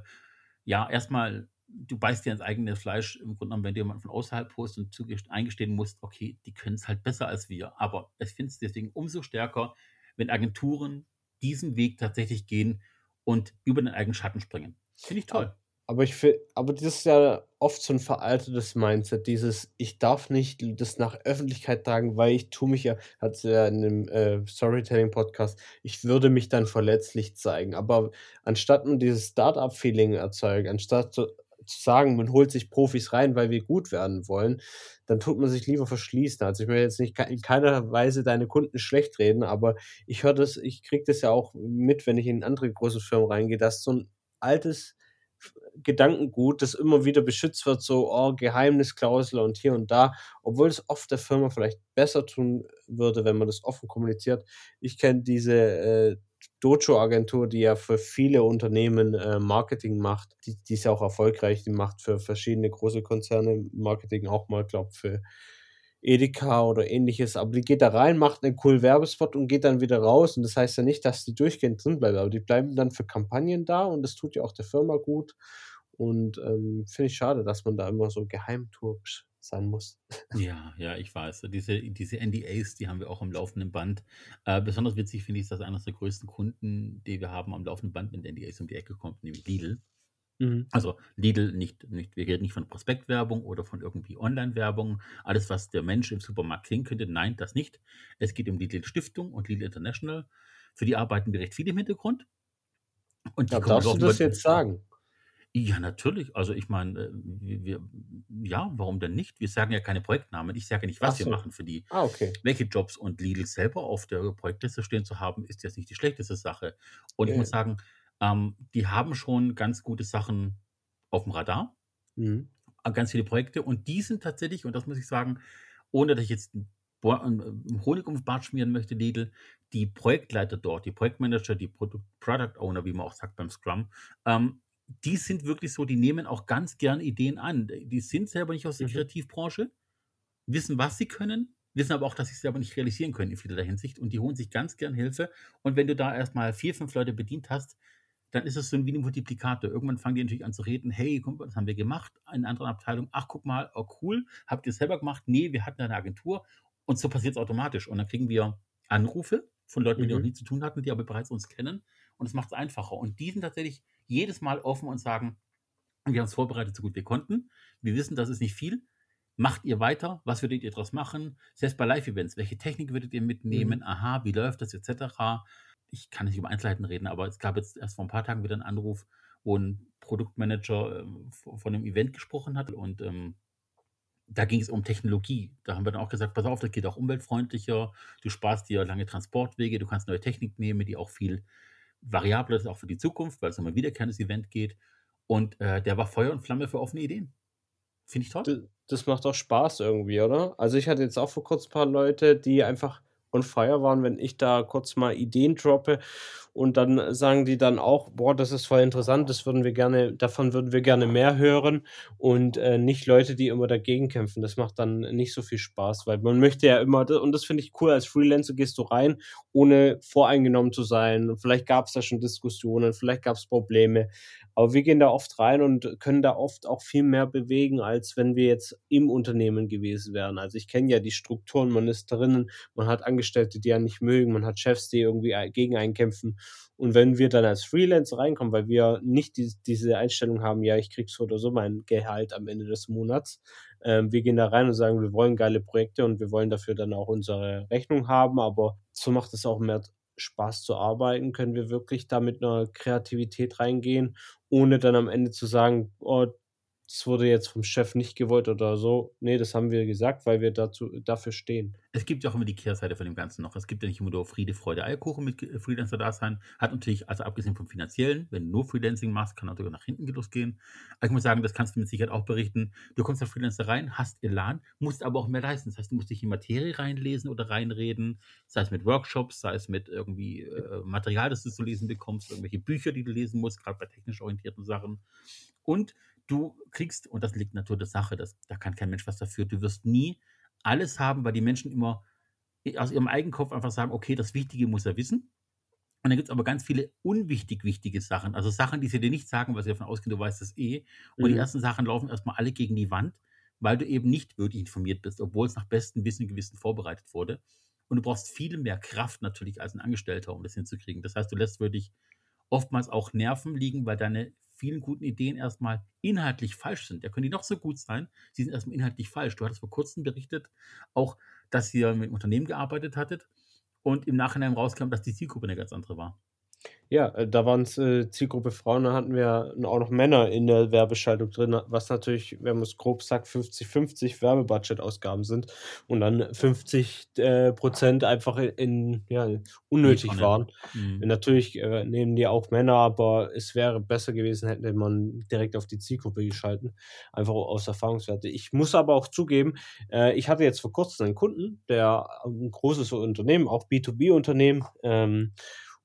ja, erstmal, du beißt dir ins eigene Fleisch, im Grunde genommen, wenn du jemanden von außerhalb holst und eingestehen musst, okay, die können es halt besser als wir. Aber ich finde es deswegen umso stärker, wenn Agenturen diesen Weg tatsächlich gehen und über den eigenen Schatten springen. Finde ich toll. Aber ich fi aber das ist ja oft so 'n veraltetes Mindset, dieses: „Ich darf nicht das nach Öffentlichkeit tragen, weil ich tue mich ja“ hat's ja in 'nem, äh, Storytelling-Podcast: „Ich würde mich dann verletzlich zeigen.“ Aber anstatt man dieses Start-up-Feeling erzeugt, anstatt zu zu sagen, man holt sich Profis rein, weil wir gut werden wollen, dann tut man sich lieber verschließen. Also, ich will jetzt nicht in keiner Weise deine Kunden schlecht reden, aber ich höre das ich kriege das ja auch mit, wenn ich in andere große Firmen reingehe, dass so 'n altes Gedankengut, das immer wieder beschützt wird, so, oh, Geheimnisklausel und hier und da, obwohl es oft der Firma vielleicht besser tun würde, wenn man das offen kommuniziert. Ich kenne diese, äh, Dojo-Agentur, die ja für viele Unternehmen, äh, Marketing macht. Die die ist ja auch erfolgreich. Die macht für verschiedene große Konzerne Marketing, auch mal, glaube für Edeka oder Ähnliches. Aber die geht da rein, macht 'nen coolen Werbespot und geht dann wieder raus. Und das heißt ja nicht, dass die durchgehend drin bleiben, aber die bleiben dann für Kampagnen da und das tut ja auch der Firma gut. Und, ähm, finde ich schade, dass man da immer so geheimtuerisch sein muss. Ja, ja, ich weiß. Diese diese NDAs, die haben wir auch am laufenden Band. Äh, besonders witzig finde ich, dass einer der größten Kunden, die wir haben am laufenden Band mit NDAs um die Ecke kommt, nämlich Lidl. Mhm. Also Lidl nicht nicht wir reden nicht von Prospektwerbung oder von irgendwie Online-Werbung, alles, was der Mensch im Supermarkt sehen könnte. Nein, das nicht. Es geht um Lidl Stiftung und Lidl International. Für die arbeiten wir recht viel im Hintergrund. Und die Ja, kommen darfst du das jetzt sagen? Ja, natürlich. Also, ich meine, äh, wir wir ja, warum denn nicht? Wir sagen ja keine Projektnamen. Ich sage nicht, was wir so. machen für die. Ah, okay. Welche Jobs und Lidl selber auf der Projektliste stehen zu haben, ist jetzt nicht die schlechteste Sache. Und ich Ja, muss sagen, ähm, die haben schon ganz gute Sachen aufm Radar, Mhm. äh, ganz viele Projekte und die sind tatsächlich und das muss ich sagen, ohne dass ich jetzt Honig ums Bart schmieren möchte, Lidl, die Projektleiter dort, die Projektmanager, die Produ Product Owner, wie man auch sagt beim Scrum, ähm, die sind wirklich so, die nehmen auch ganz gern Ideen an. Die sind selber nicht aus der Mhm. Kreativbranche, wissen, was sie können, wissen aber auch, dass sie's selber nicht realisieren können in vielerlei Hinsicht und die holen sich ganz gern Hilfe. Und wenn du da erst mal 4, 5 Leute bedient hast, dann ist es so wie 'n Multiplikator. Irgendwann fangen die natürlich an zu reden: „Hey, guck mal, das haben wir gemacht.“ In anderen Abteilungen: „Ach, guck mal, oh cool, habt ihr's selber gemacht?“ „Ne, wir hatten da 'ne Agentur.“ Und so passiert's automatisch. Und dann kriegen wir Anrufe von Leuten, mit denen wir noch Mhm. nie zu tun hatten, die aber bereits uns kennen und es macht's einfacher. Und die sind tatsächlich jedes Mal offen und sagen: „Wir haben's vorbereitet, so gut wir konnten. Wir wissen, das ist nicht viel. Macht ihr weiter? Was würdet ihr draus machen? Selbst bei Live-Events, welche Technik würdet ihr mitnehmen? Mhm. Aha, wie läuft das et cetera?“ Ich kann nicht über Einzelheiten reden, aber es gab jetzt erst vor 'n paar Tagen wieder 'n Anruf, wo 'n Produktmanager, ähm, von 'nem Event gesprochen hat und, ähm, da ging's um Technologie. Da haben wir dann auch gesagt: „Pass auf, das geht auch umweltfreundlicher. Du sparst dir lange Transportwege, du kannst neue Technik nehmen, die auch viel variabler ist, auch für die Zukunft, weil's um ein wiederkehrendes Event geht.“ Und, äh, der war Feuer und Flamme für offene Ideen. Finde ich toll. D das macht auch Spaß irgendwie, oder? Also, ich hatte jetzt auch vor Kurzem paar Leute, die einfach on fire waren, wenn ich da kurz mal Ideen droppe und dann sagen die dann auch: „Boah, das ist voll interessant, das würden wir gerne davon würden wir gerne mehr hören.“ Und, äh, nicht Leute, die immer dagegen kämpfen. Das macht dann nicht so viel Spaß, weil man möchte ja immer und das finde ich cool, als Freelancer gehst du rein, ohne voreingenommen zu sein. Vielleicht gab's da schon Diskussionen, vielleicht gab's Probleme. Aber wir gehen da oft rein und können da oft auch viel mehr bewegen, als wenn wir jetzt im Unternehmen gewesen wären. Also, ich kenne ja die Strukturen, man ist drinnen, man hat Angestellte, die einen nicht mögen, man hat Chefs, die irgendwie gegen einen kämpfen. Und wenn wir dann als Freelancer reinkommen, weil wir nicht dies diese Einstellung haben: „Ja, ich kriege so oder so mein Gehalt am Ende des Monats.“ Ähm, wir gehen da rein und sagen: „Wir wollen geile Projekte und wir wollen dafür dann auch unsere Rechnung haben.“ Aber so macht es auch mehr Spaß zu arbeiten, können wir wirklich da mit 'ner Kreativität reingehen, ohne dann am Ende zu sagen: „Oh, das wurde jetzt vom Chef nicht gewollt oder so.“ Ne, das haben wir gesagt, weil wir dazu dafür stehen. Es gibt ja auch immer die Kehrseite von dem Ganzen noch. Es gibt ja nicht immer nur Friede, Freude, Eierkuchen mit G Freelancer-Dasein. Hat natürlich also, abgesehen vom Finanziellen, wenn du nur Freelancing machst, kann sogar nach hinten losgehen. Aber ich muss sagen, das kannst du mit Sicherheit auch berichten. Du kommst als Freelancer rein, hast Elan, musst aber auch mehr leisten. Das heißt, du musst dich in Materie reinlesen oder reinreden, sei es mit Workshops, sei es mit irgendwie, äh, Material, das du zu lesen bekommst, irgendwelche Bücher, die du lesen musst, grad bei technisch orientierten Sachen. Und du kriegst und das liegt Natur der Sache, das da kann kein Mensch was dafür, du wirst nie alles haben, weil die Menschen immer aus ihrem Eigenkopf einfach sagen: „Okay, das Wichtige muss er wissen.“ Und dann gibt's aber ganz viele unwichtig wichtige Sachen, also Sachen, die sie dir nicht sagen, weil sie davon ausgehen, du weißt es eh. Und die Mhm. ersten Sachen laufen erst mal alle gegen die Wand, weil du eben nicht wirklich informiert bist, obwohl's nach bestem Wissen und Gewissen vorbereitet wurde. und du brauchst viel mehr Kraft natürlich als ein Angestellter, um das hinzukriegen. Das heißt, du lässt wirklich oftmals auch Nerven liegen, weil deine vielen guten Ideen erstmal inhaltlich falsch sind. Ja, können die noch so gut sein, sie sind erstmal inhaltlich falsch. Du hattest vor kurzem berichtet, auch, dass ihr mit einem Unternehmen gearbeitet hattet und im Nachhinein rauskam, dass die Zielgruppe eine ganz andere war. Ja, äh, da waren's, äh, Zielgruppe Frauen, da hatten wir auch noch Männer in der Werbeschaltung drin, was natürlich, wenn man's grob sagt, 50/50 Werbebudget-Ausgaben sind und dann 50 äh, Prozent einfach in ja, unnötig waren. Mhm. Natürlich, äh, nehmen die auch Männer, aber es wäre besser gewesen, hätte man direkt auf die Zielgruppe geschalten, einfach aus Erfahrungswerte. Ich muss aber auch zugeben, äh, ich hatte jetzt vor Kurzem einen Kunden, der 'n großes Unternehmen, auch B2B-Unternehmen, ähm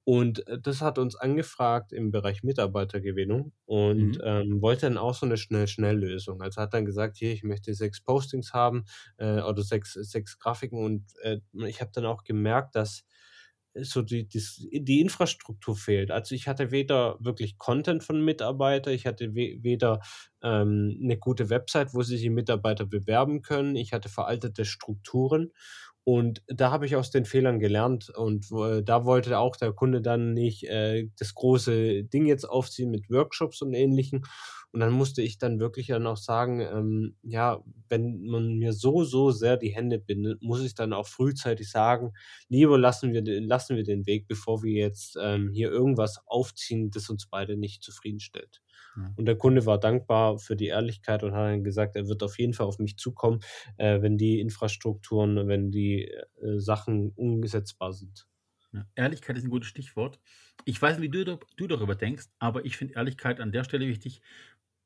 und, äh, das hat uns angefragt im Bereich Mitarbeitergewinnung und, Mhm. ähm, wollte dann auch so 'ne Schnell-Schnell-Lösung. Also, hat dann gesagt: „Hier, ich möchte 6 Postings haben, äh, oder 6 6 Grafiken.“ Und, äh, ich habe dann auch gemerkt, dass so die das die Infrastruktur fehlt. Also, ich hatte weder wirklich Content von Mitarbeiter, ich hatte we weder, ähm, 'ne gute Website, wo sich die Mitarbeiter bewerben können. Ich hatte veraltete Strukturen und da habe ich aus den Fehlern gelernt und wo da wollte auch der Kunde dann nicht, äh, das große Ding jetzt aufziehen mit Workshops und Ähnlichem. Und dann musste ich dann wirklich dann auch sagen, ähm, ja, wenn man mir so, so sehr die Hände bindet, muss ich dann auch frühzeitig sagen: „Lieber lassen wir lassen wir den Weg, bevor wir jetzt, ähm, hier irgendwas aufziehen, das uns beide nicht zufriedenstellt.“ Ja. Und der Kunde war dankbar für die Ehrlichkeit und hat dann gesagt, er wird auf jeden Fall auf mich zukommen, äh, wenn die Infrastrukturen wenn die, äh, Sachen umsetzbar sind. Ja, Ehrlichkeit ist 'n gutes Stichwort. Ich weiß nicht, wie du du darüber denkst, aber ich finde Ehrlichkeit an der Stelle wichtig.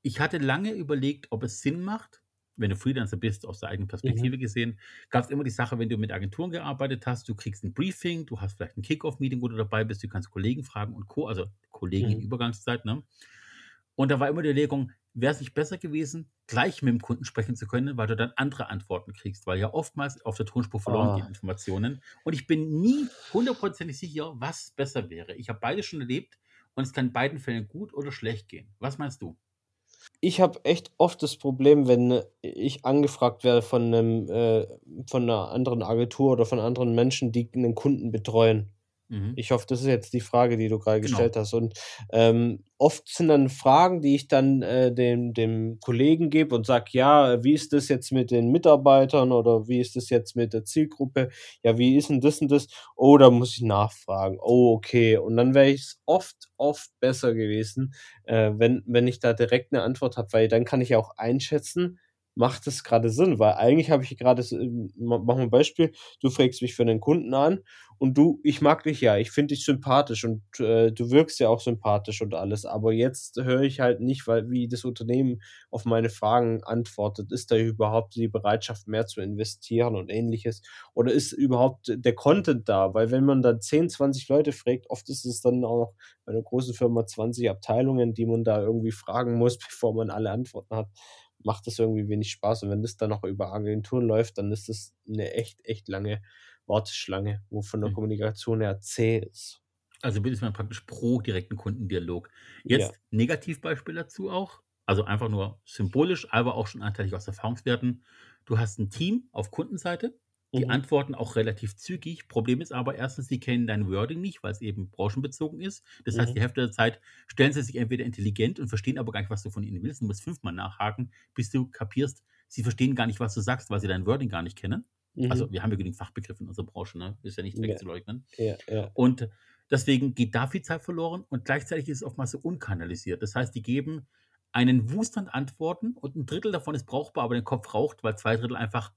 Ich hatte lange überlegt, ob es Sinn macht, wenn du Freelancer bist, aus der eigenen Mhm. Perspektive gesehen, gab's immer die Sache, wenn du mit Agenturen gearbeitet hast, du kriegst 'n Briefing, du hast vielleicht 'n Kick-Off-Meeting, wo du dabei bist, du kannst Kollegen fragen und Co. Also, Kollegen in Mhm. Übergangszeit, ne? Und da war immer die Überlegung, wär's nicht besser gewesen, gleich mit dem Kunden sprechen zu können, weil du dann andere Antworten kriegst, weil ja oftmals auf der Tonspur verloren gehen Ah. Informationen. Und ich bin nie hundertprozentig sicher, was besser wäre. Ich habe beides schon erlebt und es kann in beiden Fällen gut oder schlecht gehen. Was meinst du? Ich habe echt oft das Problem, wenn ich angefragt werde von 'nem äh, von 'ner anderen Agentur oder von anderen Menschen, die 'nen Kunden betreuen. Mhm. Ich hoffe, das ist jetzt die Frage, die du grade Genau. gestellt hast. Und, ähm, oft sind dann Fragen, die ich dann, äh, dem dem Kollegen gebe und sage: „Ja, wie ist das jetzt mit den Mitarbeitern oder wie ist das jetzt mit der Zielgruppe? Ja, wie ist 'n das und das? Oh, da muss ich nachfragen. Oh, okay.“ Und dann wäre ich's oft, oft besser gewesen, äh, wenn wenn ich da direkt 'ne Antwort habe, weil dann kann ich auch einschätzen, macht das grade Sinn? Weil eigentlich habe ich grade so m machen wir 'n Beispiel, du fragst mich für 'nen Kunden an und du ich mag dich ja, ich finde dich sympathisch und, äh, du wirkst ja auch sympathisch und alles, aber jetzt höre ich halt nicht, weil wie das Unternehmen auf meine Fragen antwortet. Ist da überhaupt die Bereitschaft, mehr zu investieren und Ähnliches? Oder ist überhaupt der Content da? Weil wenn man dann 10, 20 Leute fragt, oft ist es dann auch noch bei 'ner großen Firma 20 Abteilungen, die man da irgendwie fragen muss, bevor man alle Antworten hat, macht das irgendwie wenig Spaß. Und wenn das dann noch über Agenturen läuft, dann ist das 'ne echt, echt lange Warteschlange, wo von der Mhm. Kommunikation her zäh ist. Also, bist man praktisch pro direkten Kundendialog. Ja. Jetzt Negativbeispiel dazu auch, also einfach nur symbolisch, aber auch schon anteilig aus Erfahrungswerten. Du hast 'n Team auf Kundenseite, die Mhm. antworten auch relativ zügig. Problem ist aber erstens, sie kennen dein Wording nicht, weil's eben branchenbezogen ist. Das heißt, Mhm. die Hälfte der Zeit stellen sie sich entweder intelligent und verstehen aber gar nicht, was du von ihnen willst. Du musst fünfmal nachhaken, bis du kapierst, sie verstehen gar nicht, was du sagst, weil sie dein Wording gar nicht kennen. Also, Mhm. wir haben ja genügend Fachbegriffe in unserer Branche, ne? Ist ja nicht Ja. wegzuleugnen. Ja, ja. Und deswegen geht da viel Zeit verloren und gleichzeitig ist es oftmals so unkanalisiert. Das heißt, die geben einen Wust an Antworten und 'n Drittel davon ist brauchbar, aber der Kopf raucht, weil 2 Drittel einfach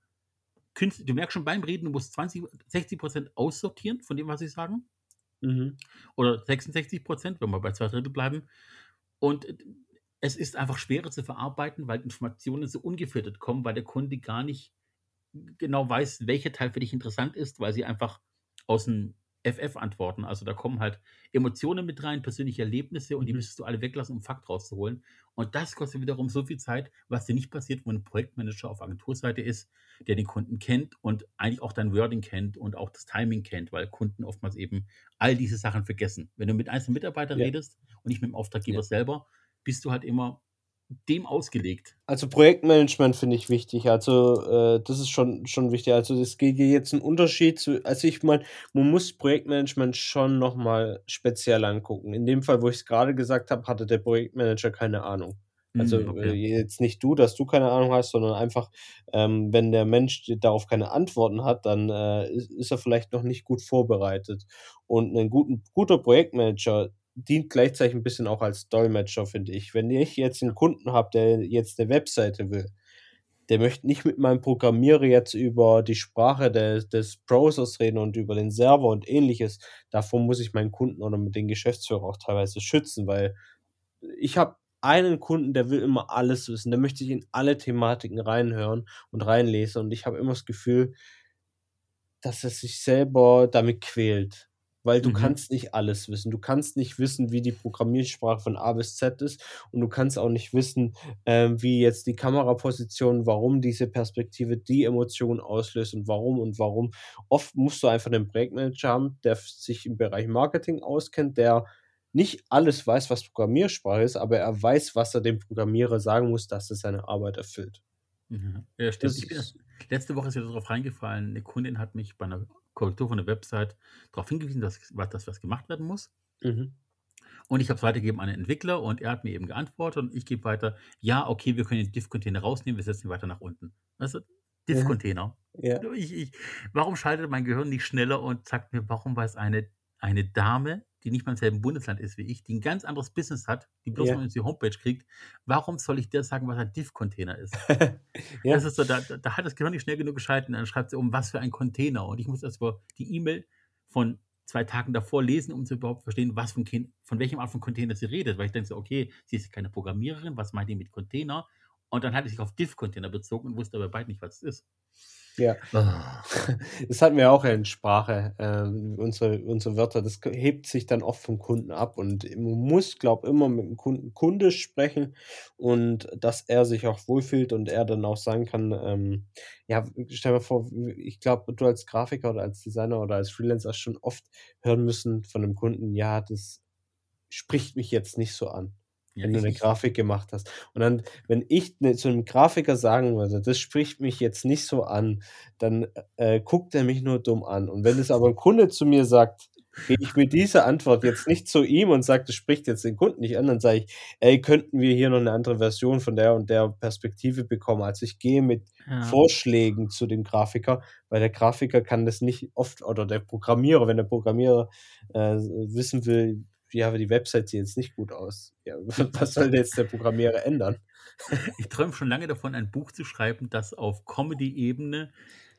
du merkst schon beim Reden, du musst 20 60 % aussortieren von dem, was sie sagen. Mhm. Oder 66 %, wenn wir bei 2 Drittel bleiben. Und d es ist einfach schwerer zu verarbeiten, weil Informationen so ungefiltert kommen, weil der Kunde gar nicht genau weiß, welcher Teil für dich interessant ist, weil sie einfach aus'm FF antworten. Also, da kommen halt Emotionen mit rein, persönliche Erlebnisse und die Mhm. müsstest du alle weglassen, um Fakt rauszuholen. Und das kostet wiederum so viel Zeit, was dir nicht passiert, wo 'n Projektmanager auf Agenturseite ist, der den Kunden kennt und eigentlich auch dein Wording kennt und auch das Timing kennt, weil Kunden oftmals eben all diese Sachen vergessen. Wenn du mit einzelnen Mitarbeitern Ja. redest und nicht mit dem Auftraggeber Ja. selber, bist du halt immer dem ausgelegt. Also Projektmanagement finde ich wichtig. Also äh, das ist schon, schon wichtig. Also es geht hier jetzt ein Unterschied zu, also ich meine, man muss Projektmanagement schon nochmal speziell angucken. In dem Fall, wo ich es gerade gesagt habe, hatte der Projektmanager keine Ahnung. Also Mm, okay. äh, jetzt nicht du, dass du keine Ahnung hast, sondern einfach, ähm, wenn der Mensch darauf keine Antworten hat, dann äh, ist, ist er vielleicht noch nicht gut vorbereitet. Und ein guten, guter Projektmanager dient gleichzeitig ein bisschen auch als Dolmetscher, finde ich. Wenn ich jetzt einen Kunden habe, der jetzt eine Webseite will, der möchte nicht mit meinem Programmierer jetzt über die Sprache des, des Browsers reden und über den Server und ähnliches. Davor muss ich meinen Kunden oder mit den Geschäftsführer auch teilweise schützen, weil ich habe einen Kunden, der will immer alles wissen, der möchte sich in alle Thematiken reinhören und reinlesen und ich habe immer das Gefühl, dass er sich selber damit quält. Weil du Mhm. kannst nicht alles wissen. Du kannst nicht wissen, wie die Programmiersprache von A bis Z ist und du kannst auch nicht wissen, ähm, wie jetzt die Kameraposition, warum diese Perspektive die Emotion auslöst und warum und warum. Oft musst du einfach einen Projektmanager haben, der sich im Bereich Marketing auskennt, der nicht alles weiß, was Programmiersprache ist, aber er weiß, was er dem Programmierer sagen muss, dass er seine Arbeit erfüllt. Mhm. Ja, stimmt. Bin letzte Woche ist mir darauf reingefallen, eine Kundin hat mich bei einer Korrektur von der Website darauf hingewiesen, dass, was- dass was gemacht werden muss. mhm. Und ich habe es weitergegeben an den Entwickler und er hat mir eben geantwortet und ich gebe weiter, ja, okay, wir können den Diff-Container rausnehmen, wir setzen ihn weiter nach unten. Weißt du, Diff-Container. Ja. Ich, ich, warum schaltet mein Gehirn nicht schneller und sagt mir, warum weiß eine, eine Dame, die nicht mal im selben Bundesland ist wie ich, die ein ganz anderes Business hat, die bloß Ja. mal die Homepage kriegt, warum soll ich der sagen, was ein Diff-Container ist? ja. Das ist so, da, da- hat das Gehirn nicht schnell genug geschalten, dann schreibt sie um, was für ein Container. Und ich muss erst mal die E-Mail von zwei Tagen davor lesen, um zu überhaupt verstehen, was von, von welchem Art von Container sie redet. Weil ich denke so, okay, sie ist keine Programmiererin, was meint die mit Container? Und dann hatte ich sich auf Diff-Container bezogen und wusste aber beide nicht, was es ist. Ja. Das hatten wir auch in Sprache, ähm, unsere, unsere Wörter. Das hebt sich dann oft vom Kunden ab und man muss, glaube ich, immer mit dem Kunden kundisch sprechen und dass er sich auch wohlfühlt und er dann auch sagen kann, ähm, ja, stell dir vor, ich glaube, du als Grafiker oder als Designer oder als Freelancer schon oft hören müssen von einem Kunden, ja, das spricht mich jetzt nicht so an Ja, wenn du eine Grafik gemacht hast. Und dann, wenn ich ne, zu einem Grafiker sagen würde, das spricht mich jetzt nicht so an, dann äh, guckt er mich nur dumm an. Und wenn es aber ein Kunde zu mir sagt, gehe ich mit dieser Antwort jetzt nicht zu ihm und sage, das spricht jetzt den Kunden nicht an, dann sage ich, ey, könnten wir hier noch eine andere Version von der und der Perspektive bekommen. Also ich gehe mit Ja. Vorschlägen zu dem Grafiker, weil der Grafiker kann das nicht oft, oder der Programmierer, wenn der Programmierer äh, wissen will, ja, aber die Website sieht jetzt nicht gut aus. Ja, was soll denn jetzt der Programmierer ändern? Ich träume schon lange davon, ein Buch zu schreiben, das auf Comedy-Ebene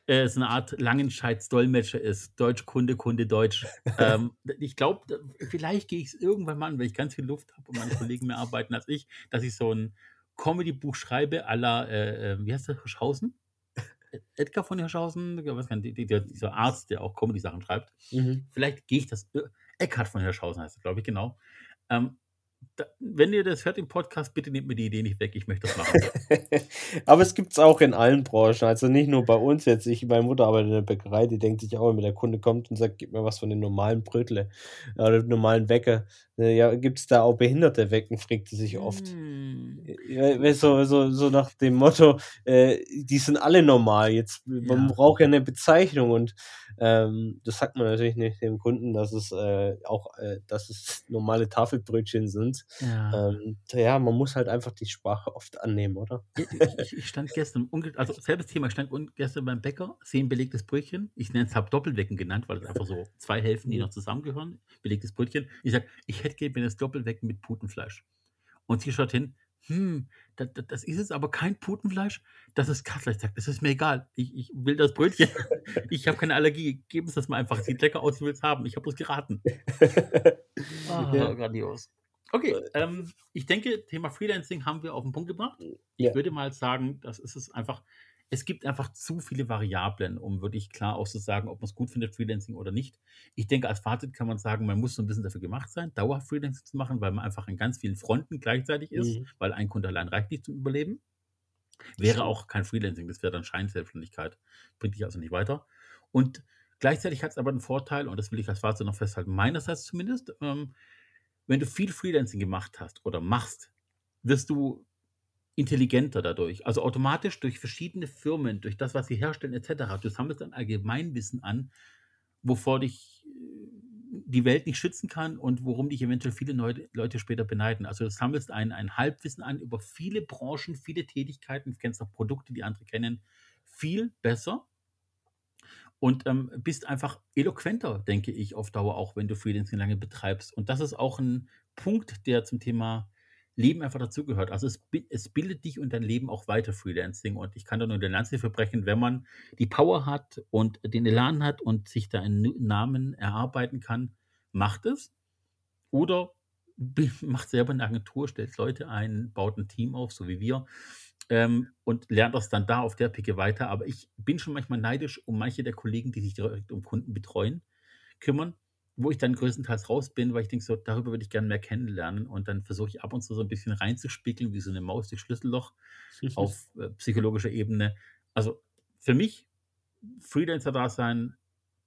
äh, so eine Art Langenscheids-Dolmetscher ist. Deutsch, Kunde, Kunde, Deutsch. ähm, ich glaube, vielleicht gehe ich es irgendwann mal an, weil ich ganz viel Luft habe und meine Kollegen mehr arbeiten als ich, dass ich so ein Comedy-Buch schreibe, la, äh, äh, wie heißt der, Hirschhausen? Edgar von Hirschhausen, Ich weiß gar nicht, die- die- dieser Arzt, der auch Comedy-Sachen schreibt. Mhm. Vielleicht gehe ich das. Eckhard von Hirschhausen heißt er, glaube ich, genau. Ähm, da, wenn ihr das hört im Podcast, bitte nehmt mir die Idee nicht weg. Ich möchte das machen. Aber es gibt es auch in allen Branchen, also nicht nur bei uns jetzt. Ich, meine Mutter arbeitet in der Bäckerei, die denkt sich auch, wenn der Kunde kommt und sagt, gib mir was von den normalen Brötle oder normalen Wecker. Äh, Ja, gibt es da auch behinderte Wecken, fragt sie sich oft. Weißt du, so, so nach dem Motto, äh, die sind alle normal. Jetzt, man Ja. braucht ja eine Bezeichnung und ähm, das sagt man natürlich nicht dem Kunden, dass es äh, auch, äh, dass es normale Tafelbrötchen sind. Ja. Ähm, ja, man muss halt einfach die Sprache oft annehmen, oder? Ich, ich, stand gestern, also selbes Thema, ich stand gestern beim Bäcker, sehe ein belegtes Brötchen. Ich nenne es, habe Doppelwecken genannt, weil es einfach so zwei Hälften, die Mhm. noch zusammengehören. Belegtes Brötchen. Ich sage, ich hätte gerne das Doppelwecken mit Putenfleisch. Und sie schaut hin, hm, das, das, ist jetzt aber kein Putenfleisch, das ist Kassler. Ich sage, das ist mir egal. Ich, ich will das Brötchen. Ich habe keine Allergie. Geben Sie das mal einfach. Sieht lecker aus, ich will es haben. Ich habe bloß geraten. Ah, Ja. grandios. Okay, ähm, ich denke, Thema Freelancing haben wir auf den Punkt gebracht. Ich Ja. würde mal sagen, das ist es einfach, es gibt einfach zu viele Variablen, um wirklich klar auszusagen, ob man es gut findet, Freelancing oder nicht. Ich denke, als Fazit kann man sagen, man muss so ein bisschen dafür gemacht sein, dauerhaft Freelancing zu machen, weil man einfach an ganz vielen Fronten gleichzeitig ist, Mhm. weil ein Kunde allein reicht nicht zum Überleben. Wäre auch kein Freelancing, das wäre dann Scheinselbstständigkeit. Bringt dich also nicht weiter. Und gleichzeitig hat es aber einen Vorteil, und das will ich als Fazit noch festhalten, meinerseits zumindest, ähm, wenn du viel Freelancing gemacht hast oder machst, wirst du intelligenter dadurch. Also automatisch durch verschiedene Firmen, durch das, was sie herstellen, etc. Du sammelst dann Allgemeinwissen an, wovor dich äh, die Welt nicht schützen kann und worum dich eventuell viele Leute, Leute später beneiden. Also du sammelst ein, ein Halbwissen an über viele Branchen, viele Tätigkeiten, du kennst auch Produkte, die andere kennen, viel besser und ähm, bist einfach eloquenter, denke ich, auf Dauer auch, wenn du Freelancing lange betreibst. Und das ist auch ein Punkt, der zum Thema Leben einfach dazugehört. Also es, es bildet dich und dein Leben auch weiter, Freelancing. Und ich kann da nur den Lanze verbrechen, wenn man die Power hat und den Elan hat und sich da einen Namen erarbeiten kann, macht es. Oder macht selber eine Agentur, stellt Leute ein, baut ein Team auf, so wie wir, ähm, und lernt das dann da auf der Picke weiter. Aber ich bin schon manchmal neidisch um manche der Kollegen, die sich direkt um Kunden betreuen, kümmern wo ich dann größtenteils raus bin, weil ich denke, so, darüber würde ich gerne mehr kennenlernen. Und dann versuche ich ab und zu so ein bisschen reinzuspickeln, wie so eine Maus durch Schlüsselloch auf äh, psychologischer Ebene. Also für mich, Freelancer-Dasein,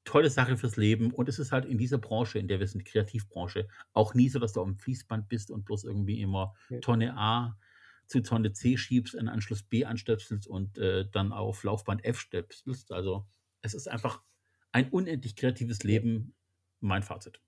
tolle Sache fürs Leben. Und es ist halt in dieser Branche, in der wir sind, Kreativbranche, auch nie so, dass du am Fließband bist und bloß irgendwie immer Tonne A zu Tonne C schiebst, einen Anschluss B anstöpselst und äh, dann auf Laufband F stöpselst. Also es ist einfach ein unendlich kreatives Leben mein Fazit.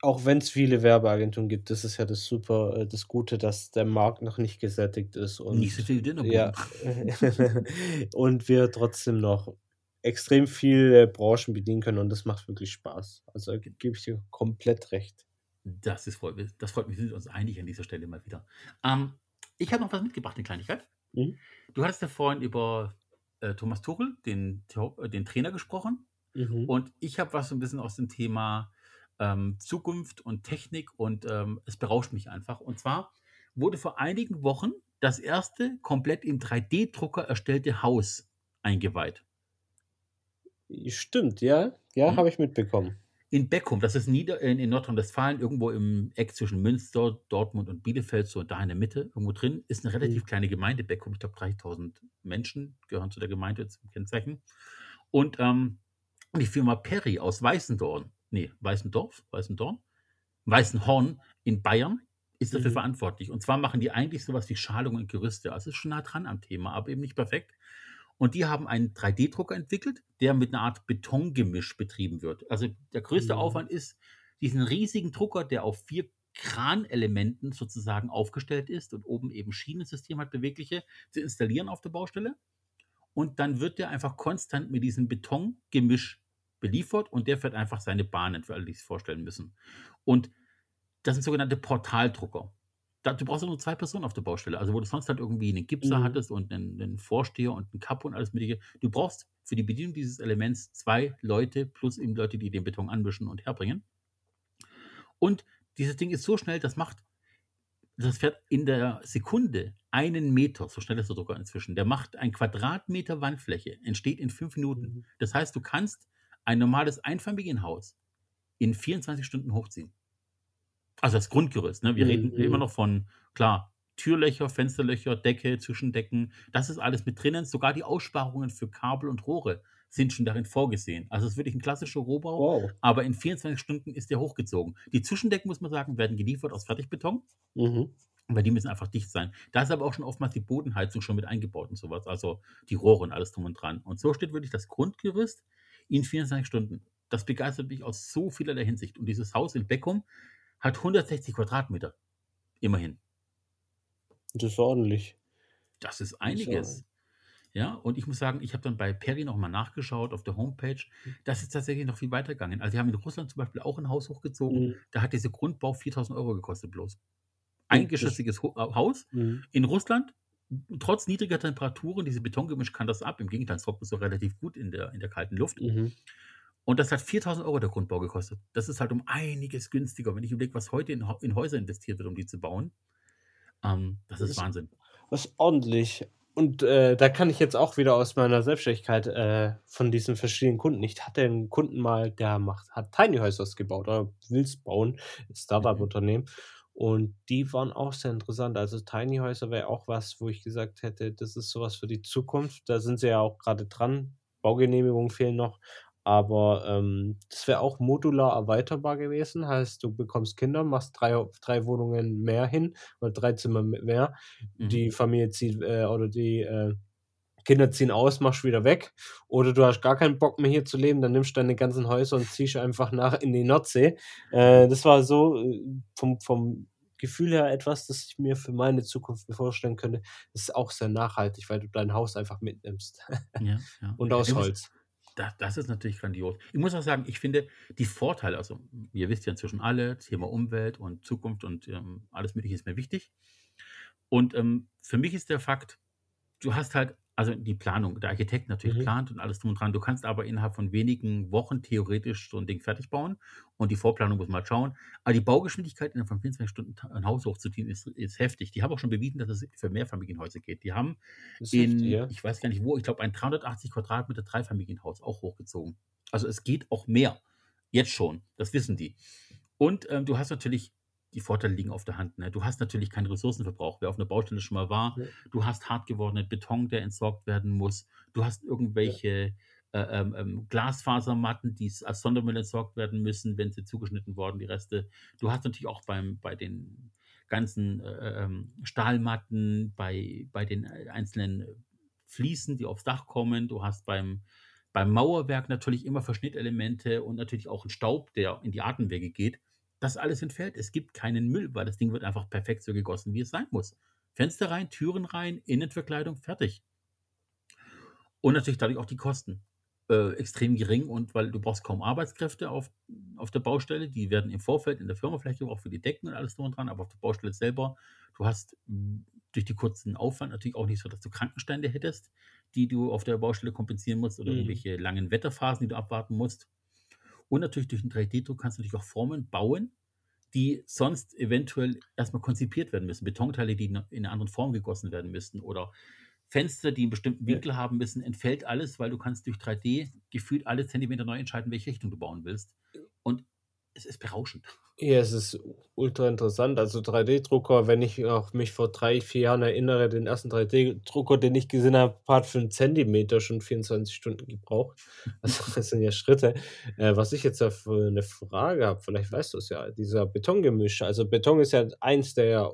Auch wenn es viele Werbeagenturen gibt, das ist ja das super, äh, das Gute, dass der Markt noch nicht gesättigt ist und nicht so viel Dinner ja, und wir trotzdem noch extrem viele Branchen bedienen können und das macht wirklich Spaß. Also gebe ich dir komplett recht. Das ist voll, das freut mich, wir sind uns einig an dieser Stelle mal wieder. Ähm, ich habe noch was mitgebracht, eine Kleinigkeit. Mhm. Du hattest ja vorhin über äh, Thomas Tuchel, den, äh, den Trainer, gesprochen. Mhm. Und ich habe was so ein bisschen aus dem Thema ähm, Zukunft und Technik und ähm, es berauscht mich einfach. Und zwar wurde vor einigen Wochen das erste komplett im 3D-Drucker erstellte Haus eingeweiht. Stimmt, ja. Ja, mhm. habe ich mitbekommen. In Beckum, das ist Nieder in, in Nordrhein-Westfalen, irgendwo im Eck zwischen Münster, Dortmund und Bielefeld, so da in der Mitte, irgendwo drin, ist eine relativ mhm. kleine Gemeinde. Beckum, ich glaube 30.000 Menschen gehören zu der Gemeinde zum Kennzeichen. Und ähm, die Firma Perry aus Weißendorn, nee, Weißendorf, Weißendorn, Weißenhorn in Bayern ist dafür mhm. verantwortlich. Und zwar machen die eigentlich sowas wie Schalungen und Gerüste. Also ist schon nah dran am Thema, aber eben nicht perfekt. Und die haben einen 3D-Drucker entwickelt, der mit einer Art Betongemisch betrieben wird. Also der größte mhm. Aufwand ist, diesen riesigen Drucker, der auf vier Kranelementen sozusagen aufgestellt ist und oben eben Schienensystem hat, bewegliche, zu installieren auf der Baustelle. Und dann wird der einfach konstant mit diesem Betongemisch beliefert und der fährt einfach seine Bahnen, für alle, die sich vorstellen müssen. Und das sind sogenannte Portaldrucker. Da, du brauchst nur zwei Personen auf der Baustelle. Also, wo du sonst halt irgendwie einen Gipser mhm. hattest und einen, einen, Vorsteher und einen Kapo und alles Mögliche. Du brauchst für die Bedienung dieses Elements zwei Leute plus eben Leute, die den Beton anmischen und herbringen. Und dieses Ding ist so schnell, das macht, das fährt in der Sekunde einen Meter, so schnell ist der Drucker inzwischen. Der macht ein Quadratmeter Wandfläche, entsteht in fünf Minuten. Mhm. Das heißt, du kannst ein normales Einfamilienhaus in 24 Stunden hochziehen. Also das Grundgerüst. Ne? Wir mhm. reden immer noch von, klar, Türlöcher, Fensterlöcher, Decke, Zwischendecken. Das ist alles mit drinnen. Sogar die Aussparungen für Kabel und Rohre sind schon darin vorgesehen. Also es ist wirklich ein klassischer Rohbau, wow. aber in 24 Stunden ist der hochgezogen. Die Zwischendecken, muss man sagen, werden geliefert aus Fertigbeton. Mhm. Weil die müssen einfach dicht sein. Da ist aber auch schon oftmals die Bodenheizung schon mit eingebaut und sowas. Also die Rohre und alles drum und dran. Und so steht wirklich das Grundgerüst in 24 Stunden. Das begeistert mich aus so vielerlei Hinsicht. Und dieses Haus in Beckum hat 160 Quadratmeter. Immerhin. Das ist ordentlich. Das ist einiges. Ja, und ich muss sagen, ich habe dann bei Perry nochmal nachgeschaut auf der Homepage. Das ist tatsächlich noch viel weiter gegangen. Also, sie haben in Russland zum Beispiel auch ein Haus hochgezogen. Mhm. Da hat dieser Grundbau 4000 Euro gekostet bloß. Eingeschossiges äh, Haus mhm. in Russland trotz niedriger Temperaturen, diese Betongemisch kann das ab. Im Gegenteil, es trocknet so relativ gut in der, in der kalten Luft. Mhm. Und das hat 4000 Euro der Grundbau gekostet. Das ist halt um einiges günstiger, wenn ich überlege, was heute in, in Häuser investiert wird, um die zu bauen. Ähm, das, das ist Wahnsinn. Was ordentlich. Und äh, da kann ich jetzt auch wieder aus meiner Selbstständigkeit äh, von diesen verschiedenen Kunden. Ich hatte einen Kunden mal, der macht, hat Tiny Houses gebaut oder will es bauen, Startup-Unternehmen. Mhm. Und die waren auch sehr interessant. Also Tiny Häuser wäre auch was, wo ich gesagt hätte, das ist sowas für die Zukunft. Da sind sie ja auch gerade dran. Baugenehmigungen fehlen noch. Aber ähm, das wäre auch modular erweiterbar gewesen. Heißt, du bekommst Kinder, machst drei, drei Wohnungen mehr hin oder drei Zimmer mehr. Mhm. Die Familie zieht äh, oder die äh, Kinder ziehen aus, machst wieder weg. Oder du hast gar keinen Bock mehr hier zu leben, dann nimmst du deine ganzen Häuser und ziehst einfach nach in die Nordsee. Äh, das war so äh, vom, vom Gefühl her etwas, das ich mir für meine Zukunft vorstellen könnte. Das ist auch sehr nachhaltig, weil du dein Haus einfach mitnimmst. Ja, ja. und aus Holz. Das, das ist natürlich grandios. Ich muss auch sagen, ich finde die Vorteile, also ihr wisst ja inzwischen alle, Thema Umwelt und Zukunft und ähm, alles Mögliche ist mir wichtig. Und ähm, für mich ist der Fakt, du hast halt, also die Planung, der Architekt natürlich Mhm. plant und alles drum und dran. Du kannst aber innerhalb von wenigen Wochen theoretisch so ein Ding fertig bauen und die Vorplanung muss man halt schauen. Aber die Baugeschwindigkeit innerhalb von 24 Stunden ein Haus hochzuziehen ist, ist heftig. Die haben auch schon bewiesen, dass es für Mehrfamilienhäuser geht. Die haben Das ist in, ich weiß gar nicht wo, ich glaube ein 380 Quadratmeter Dreifamilienhaus auch hochgezogen. Also es geht auch mehr. Jetzt schon. Das wissen die. Und ähm, du hast natürlich, die Vorteile liegen auf der Hand. Ne? Du hast natürlich keinen Ressourcenverbrauch. Wer auf einer Baustelle schon mal war, Ja. du hast hart gewordenen Beton, der entsorgt werden muss. Du hast irgendwelche äh, ähm, ähm, Glasfasermatten, die als Sondermüll entsorgt werden müssen, wenn sie zugeschnitten worden, die Reste. Du hast natürlich auch beim, bei den ganzen äh, ähm, Stahlmatten, bei, bei den äh, einzelnen Fliesen, die aufs Dach kommen. Du hast beim, beim Mauerwerk natürlich immer Verschnittelemente und natürlich auch einen Staub, der in die Atemwege geht. Das alles entfällt. Es gibt keinen Müll, weil das Ding wird einfach perfekt so gegossen, wie es sein muss. Fenster rein, Türen rein, Innenverkleidung, fertig. Und natürlich dadurch auch die Kosten. Äh, extrem gering und weil du brauchst kaum Arbeitskräfte auf, auf der Baustelle. Die werden im Vorfeld in der Firma vielleicht gebraucht für die Decken und alles drum und dran, aber auf der Baustelle selber, du hast mh, durch die kurzen Aufwand natürlich auch nicht so, dass du Krankenstände hättest, die du auf der Baustelle kompensieren musst oder Mhm. irgendwelche langen Wetterphasen, die du abwarten musst. Und natürlich durch den 3D-Druck kannst du natürlich auch Formen bauen, die sonst eventuell erstmal konzipiert werden müssen. Betonteile, die in in einer anderen Form gegossen werden müssten oder Fenster, die einen bestimmten. Winkel haben müssen, entfällt alles, weil du kannst durch 3D gefühlt alle Zentimeter neu entscheiden, welche Richtung du bauen willst. Und es ist berauschend. Ja, es ist ultra interessant. Also 3D-Drucker, wenn ich auch mich vor drei, vier Jahren erinnere, den ersten 3D-Drucker, den ich gesehen habe, hat für einen Zentimeter schon 24 Stunden gebraucht. Also das sind ja Schritte. Äh, was ich jetzt da für eine Frage habe, vielleicht weißt du es ja, dieser Betongemisch. Also Beton ist ja eins der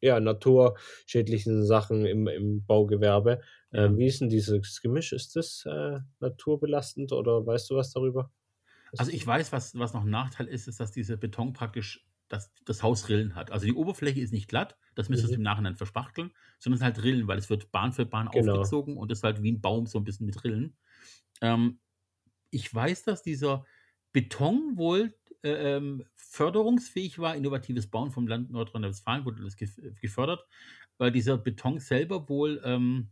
ja, naturschädlichen Sachen im, im Baugewerbe. Ja. Ähm, wie ist denn dieses Gemisch? Ist das äh, naturbelastend oder weißt du was darüber? Also ich weiß, was, was noch ein Nachteil ist, ist, dass dieser Beton praktisch das, das Haus Rillen hat. Also die Oberfläche ist nicht glatt, das müsstest du Mhm. im Nachhinein verspachteln, sondern es sind halt Rillen, weil es wird Bahn für Bahn Genau. aufgezogen und ist halt wie ein Baum so ein bisschen mit Rillen. Ähm, ich weiß, dass dieser Beton wohl äh, ähm, förderungsfähig war, innovatives Bauen vom Land Nordrhein-Westfalen wurde das gef- gefördert, weil dieser Beton selber wohl ähm,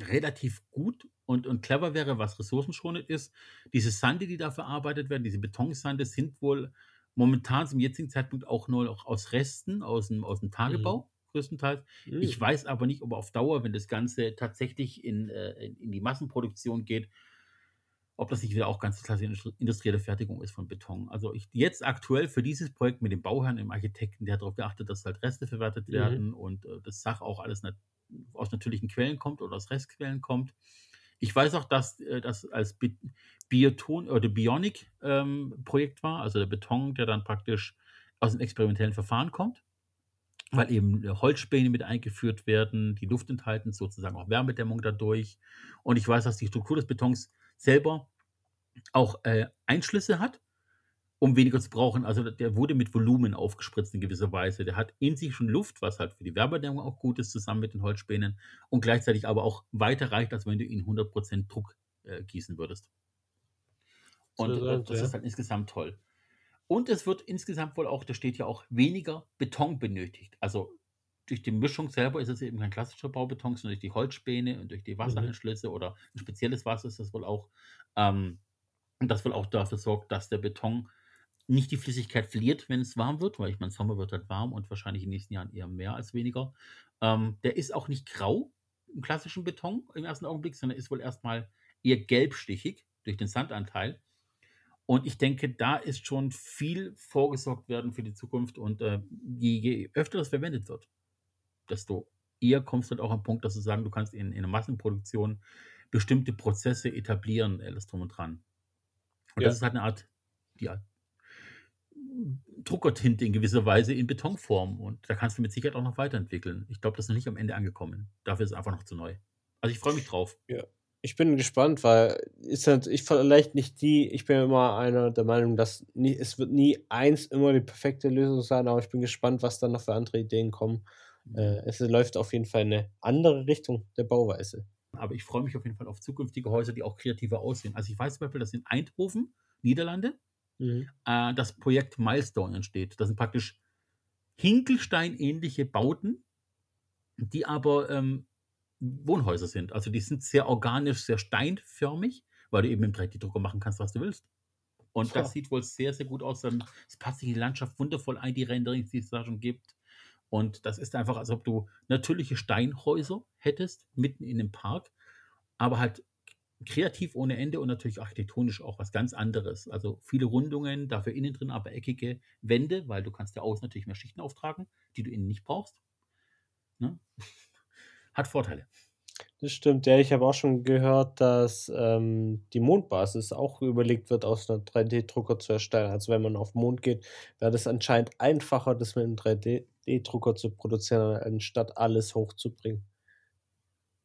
relativ gut und, und clever wäre, was ressourcenschonend ist. Diese Sande, die da verarbeitet werden, diese Betonsande, sind wohl momentan zum jetzigen Zeitpunkt auch nur noch aus Resten, aus dem, aus dem Tagebau, größtenteils. Mhm. Ich weiß aber nicht, ob auf Dauer, wenn das Ganze tatsächlich in, äh, in die Massenproduktion geht, ob das nicht wieder auch ganz klasse industri- industrielle Fertigung ist von Beton. Also ich jetzt aktuell für dieses Projekt mit dem Bauherrn, dem Architekten, der hat darauf geachtet, dass halt Reste verwertet Mhm. werden und äh, das Sach auch alles nat aus natürlichen Quellen kommt oder aus Restquellen kommt. Ich weiß auch, dass äh, das als Bi Bioton oder Bionic ähm, war, also der Beton, der dann praktisch aus dem experimentellen Verfahren kommt, weil eben äh, Holzspäne mit eingeführt werden, die Luft enthalten, sozusagen auch Wärmedämmung dadurch. Und ich weiß, dass die Struktur des Betons selber auch äh, Einschlüsse hat, um weniger zu brauchen. Also der wurde mit Volumen aufgespritzt in gewisser Weise. Der hat in sich schon Luft, was halt für die Wärmedämmung auch gut ist, zusammen mit den Holzspänen und gleichzeitig aber auch weiter reicht, als wenn du ihn 100% Druck äh, gießen würdest. Und äh, Interessant, das ja. ist halt insgesamt toll. Und es wird insgesamt wohl auch, da steht ja auch, weniger Beton benötigt. Also durch die Mischung selber ist es eben kein klassischer Baubeton, sondern durch die Holzspäne und durch die Wassereinschlüsse oder ein spezielles Wasser ist das wohl auch. Ähm, und das wohl auch dafür sorgt, dass der Beton nicht die Flüssigkeit verliert, wenn es warm wird, weil ich meine, Sommer wird halt warm und wahrscheinlich in den nächsten Jahren eher mehr als weniger. Ähm, der ist auch nicht grau im klassischen Beton im ersten Augenblick, sondern ist wohl erstmal eher gelbstichig durch den Sandanteil. Und ich denke, da ist schon viel vorgesorgt werden für die Zukunft. Und äh, je, je öfter das verwendet wird, desto eher kommst du halt auch am Punkt, dass du sagen, du kannst in, in einer Massenproduktion bestimmte Prozesse etablieren, alles drum und dran. Und Ja. das ist halt eine Art, ja, Druckertinte in gewisser Weise in Betonform. Und da kannst du mit Sicherheit auch noch weiterentwickeln. Ich glaube, das ist noch nicht am Ende angekommen. Dafür ist es einfach noch zu neu. Also ich freue mich drauf. Ich bin gespannt, weil ist halt, ich vielleicht nicht die, ich bin ja immer einer der Meinung, dass nie, es wird nie eins immer die perfekte Lösung sein, aber ich bin gespannt, was dann noch für andere Ideen kommen. Äh, es läuft auf jeden Fall in eine andere Richtung der Bauweise. Aber ich freue mich auf jeden Fall auf zukünftige Häuser, die auch kreativer aussehen. Also ich weiß zum Beispiel, dass in Eindhoven, Niederlande, Mhm. äh, das Projekt Milestone entsteht. Das sind praktisch Hinkelstein-ähnliche Bauten, die aber ähm, Wohnhäuser sind. Also die sind sehr organisch, sehr steinförmig, weil du eben im 3D-Drucker machen kannst, was du willst. Und das Ja. sieht wohl sehr, sehr gut aus. Es passt sich in die Landschaft wundervoll ein, die Renderings, die es da schon gibt. Und das ist einfach, als ob du natürliche Steinhäuser hättest, mitten in einem Park, aber halt kreativ ohne Ende und natürlich architektonisch auch was ganz anderes. Also viele Rundungen, dafür innen drin aber eckige Wände, weil du kannst ja außen natürlich mehr Schichten auftragen, die du innen nicht brauchst. Ne? Hat Vorteile. Das stimmt, ja, ich habe auch schon gehört, dass ähm, die Mondbasis auch überlegt wird, aus einer 3D-Drucker zu erstellen. Also wenn man auf den Mond geht, wäre das anscheinend einfacher, das mit einem 3D-Drucker zu produzieren, anstatt alles hochzubringen.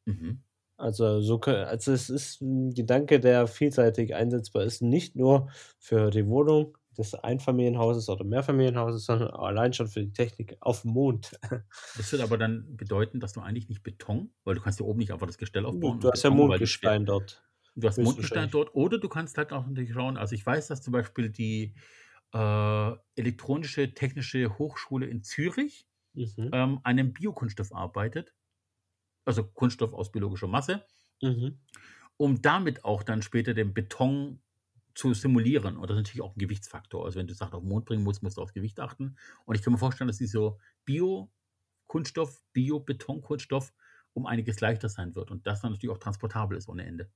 Mhm. Also so kö- also es ist ein Gedanke, der vielseitig einsetzbar ist, nicht nur für die Wohnung des Einfamilienhauses oder Mehrfamilienhauses, sondern allein schon für die Technik auf dem Mond. Das wird aber dann bedeuten, dass du eigentlich nicht Beton, weil du kannst ja oben nicht einfach das Gestell aufbauen. Du und hast ja Beton, weil du schwer- Mondgestein dort. Du hast Mondgestein höchstwahrscheinlich. dort oder du kannst halt auch natürlich schauen. Also ich weiß, dass zum Beispiel die äh, elektronische technische Hochschule in Zürich Mhm. ähm, an einem Biokunststoff arbeitet, also Kunststoff aus biologischer Masse, Mhm. um damit auch dann später den Beton zu simulieren. Und das ist natürlich auch ein Gewichtsfaktor. Also wenn du Sachen auf den Mond bringen musst, musst du aufs Gewicht achten. Und ich kann mir vorstellen, dass dieser Bio-Kunststoff, Bio-Betonkunststoff um einiges leichter sein wird und das dann natürlich auch transportabel ist ohne Ende.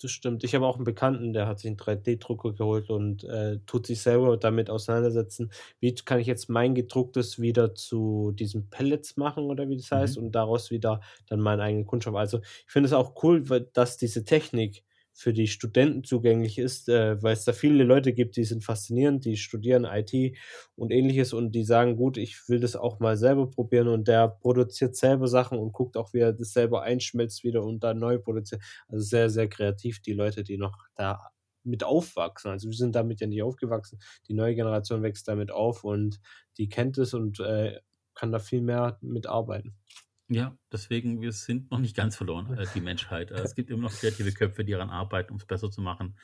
Das stimmt. Ich habe auch einen Bekannten, der hat sich einen 3D-Drucker geholt und äh, tut sich selber damit auseinandersetzen, wie kann ich jetzt mein gedrucktes wieder zu diesen Pellets machen oder wie das Mhm. heißt und daraus wieder dann meinen eigenen Kunststoff. Also ich finde es auch cool, dass diese Technik für die Studenten zugänglich ist, äh, weil es da viele Leute gibt, die sind faszinierend, die studieren IT und ähnliches und die sagen, gut, ich will das auch mal selber probieren und der produziert selber Sachen und guckt auch, wie er das selber einschmelzt wieder und dann neu produziert. Also sehr, sehr kreativ, die Leute, die noch da mit aufwachsen. Also wir sind damit ja nicht aufgewachsen. Die neue Generation wächst damit auf und die kennt es und äh, kann da viel mehr mitarbeiten. Ja, deswegen, wir sind noch nicht ganz verloren, äh, die Menschheit. Äh, es gibt immer noch kreative Köpfe, die daran arbeiten, um es besser zu machen.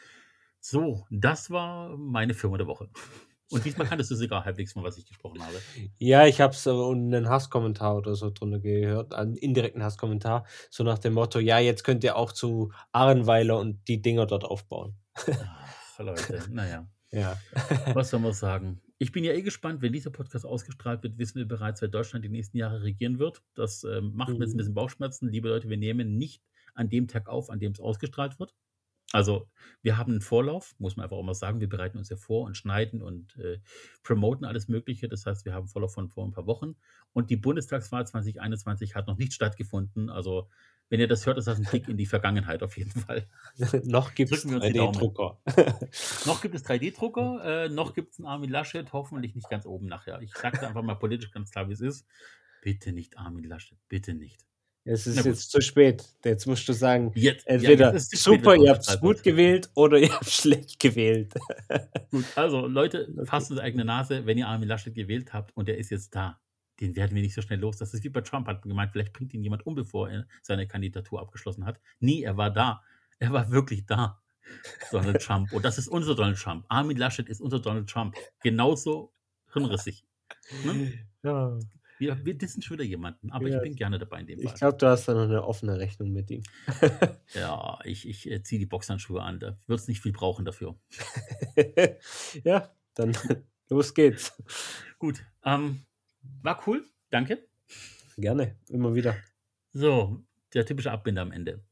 So, das war meine Firma der Woche. Und diesmal kanntest du sogar halbwegs von was ich gesprochen habe. Ja, ich habe es unten einen Hasskommentar oder so drunter gehört, einen indirekten Hasskommentar, so nach dem Motto, ja, jetzt könnt ihr auch zu Ahrenweiler und die Dinger dort aufbauen. Ach, Leute, naja. Ja. Was soll man sagen? Ich bin ja eh gespannt, wenn dieser Podcast ausgestrahlt wird, wissen wir bereits, wer Deutschland die nächsten Jahre regieren wird. Das ähm, macht mir jetzt ein Mhm. bisschen Bauchschmerzen. Liebe Leute, wir nehmen nicht an dem Tag auf, an dem es ausgestrahlt wird. Also, wir haben einen Vorlauf, muss man einfach auch mal sagen. Wir bereiten uns ja vor und schneiden und äh, promoten alles Mögliche. Das heißt, wir haben einen Vorlauf von vor ein paar Wochen. Und die Bundestagswahl 2021 hat noch nicht stattgefunden. Also, wenn ihr das hört, ist das ein Blick in die Vergangenheit auf jeden Fall. noch gibt es Drücken wir uns die Daumen. 3D-Drucker. Noch gibt es 3D-Drucker, äh, noch gibt es einen Armin Laschet, hoffentlich nicht ganz oben nachher. Ich sage einfach mal politisch ganz klar, wie es ist. Bitte nicht Armin Laschet, bitte nicht. es ist jetzt zu spät. Jetzt musst du sagen, Jetzt, ja, entweder jetzt zu spät, super, ihr habt es gut gewählt oder ihr habt schlecht gewählt. Gut, also Leute, Okay. fasst uns eigene Nase, wenn ihr Armin Laschet gewählt habt und er ist jetzt da. Den werden wir nicht so schnell los. Das ist wie bei Trump, hat gemeint, vielleicht bringt ihn jemand um, bevor er seine Kandidatur abgeschlossen hat. Nie, er war da. Er war wirklich da. Donald Trump. Und das ist unser Donald Trump. Armin Laschet ist unser Donald Trump. Genauso hirnrissig. Ne? Ja. Wir, wir dissen schon wieder jemanden, aber Ja. ich bin gerne dabei in dem Ich Fall. glaube, du hast da noch eine offene Rechnung mit ihm. Ja, ich, ich äh, ziehe die Boxhandschuhe an. Da wird es nicht viel brauchen dafür. ja, dann los geht's. Gut, ähm, war cool. Danke. Gerne, immer wieder. So, der typische Abbinder am Ende.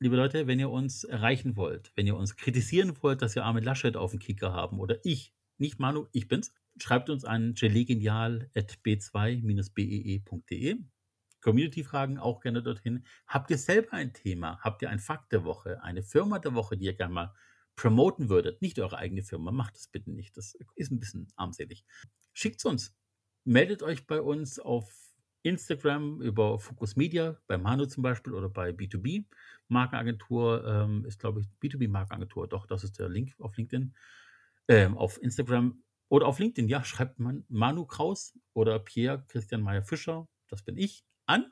Liebe Leute, wenn ihr uns erreichen wollt, wenn ihr uns kritisieren wollt, dass wir Armin Laschet auf dem Kicker haben oder ich, nicht Manu, ich bin's, schreibt uns an gelegenial.b2-bee.de. Community-Fragen auch gerne dorthin. Habt ihr selber ein Thema? Habt ihr ein Fakt der Woche, eine Firma der Woche, die ihr gerne mal promoten würdet, nicht eure eigene Firma, macht das bitte nicht. Das ist ein bisschen armselig. Schickt es uns. Meldet euch bei uns auf Instagram über Focus Media, bei Manu zum Beispiel oder bei B2B. Markenagentur ähm, ist, glaube ich, B2B Markenagentur. Doch, das ist der Link auf LinkedIn. Ähm, auf Instagram oder auf LinkedIn, ja, schreibt man Manu Kraus oder Pierre Christian Meyer Fischer, das bin ich, an.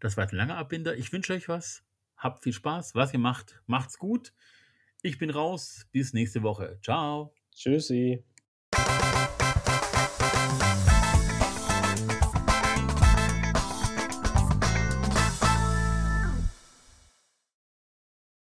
Das war ein langer Abbinder. Ich wünsche euch was. Habt viel Spaß. Was ihr macht, macht's gut. Ich bin raus. Bis nächste Woche. Ciao. Tschüssi.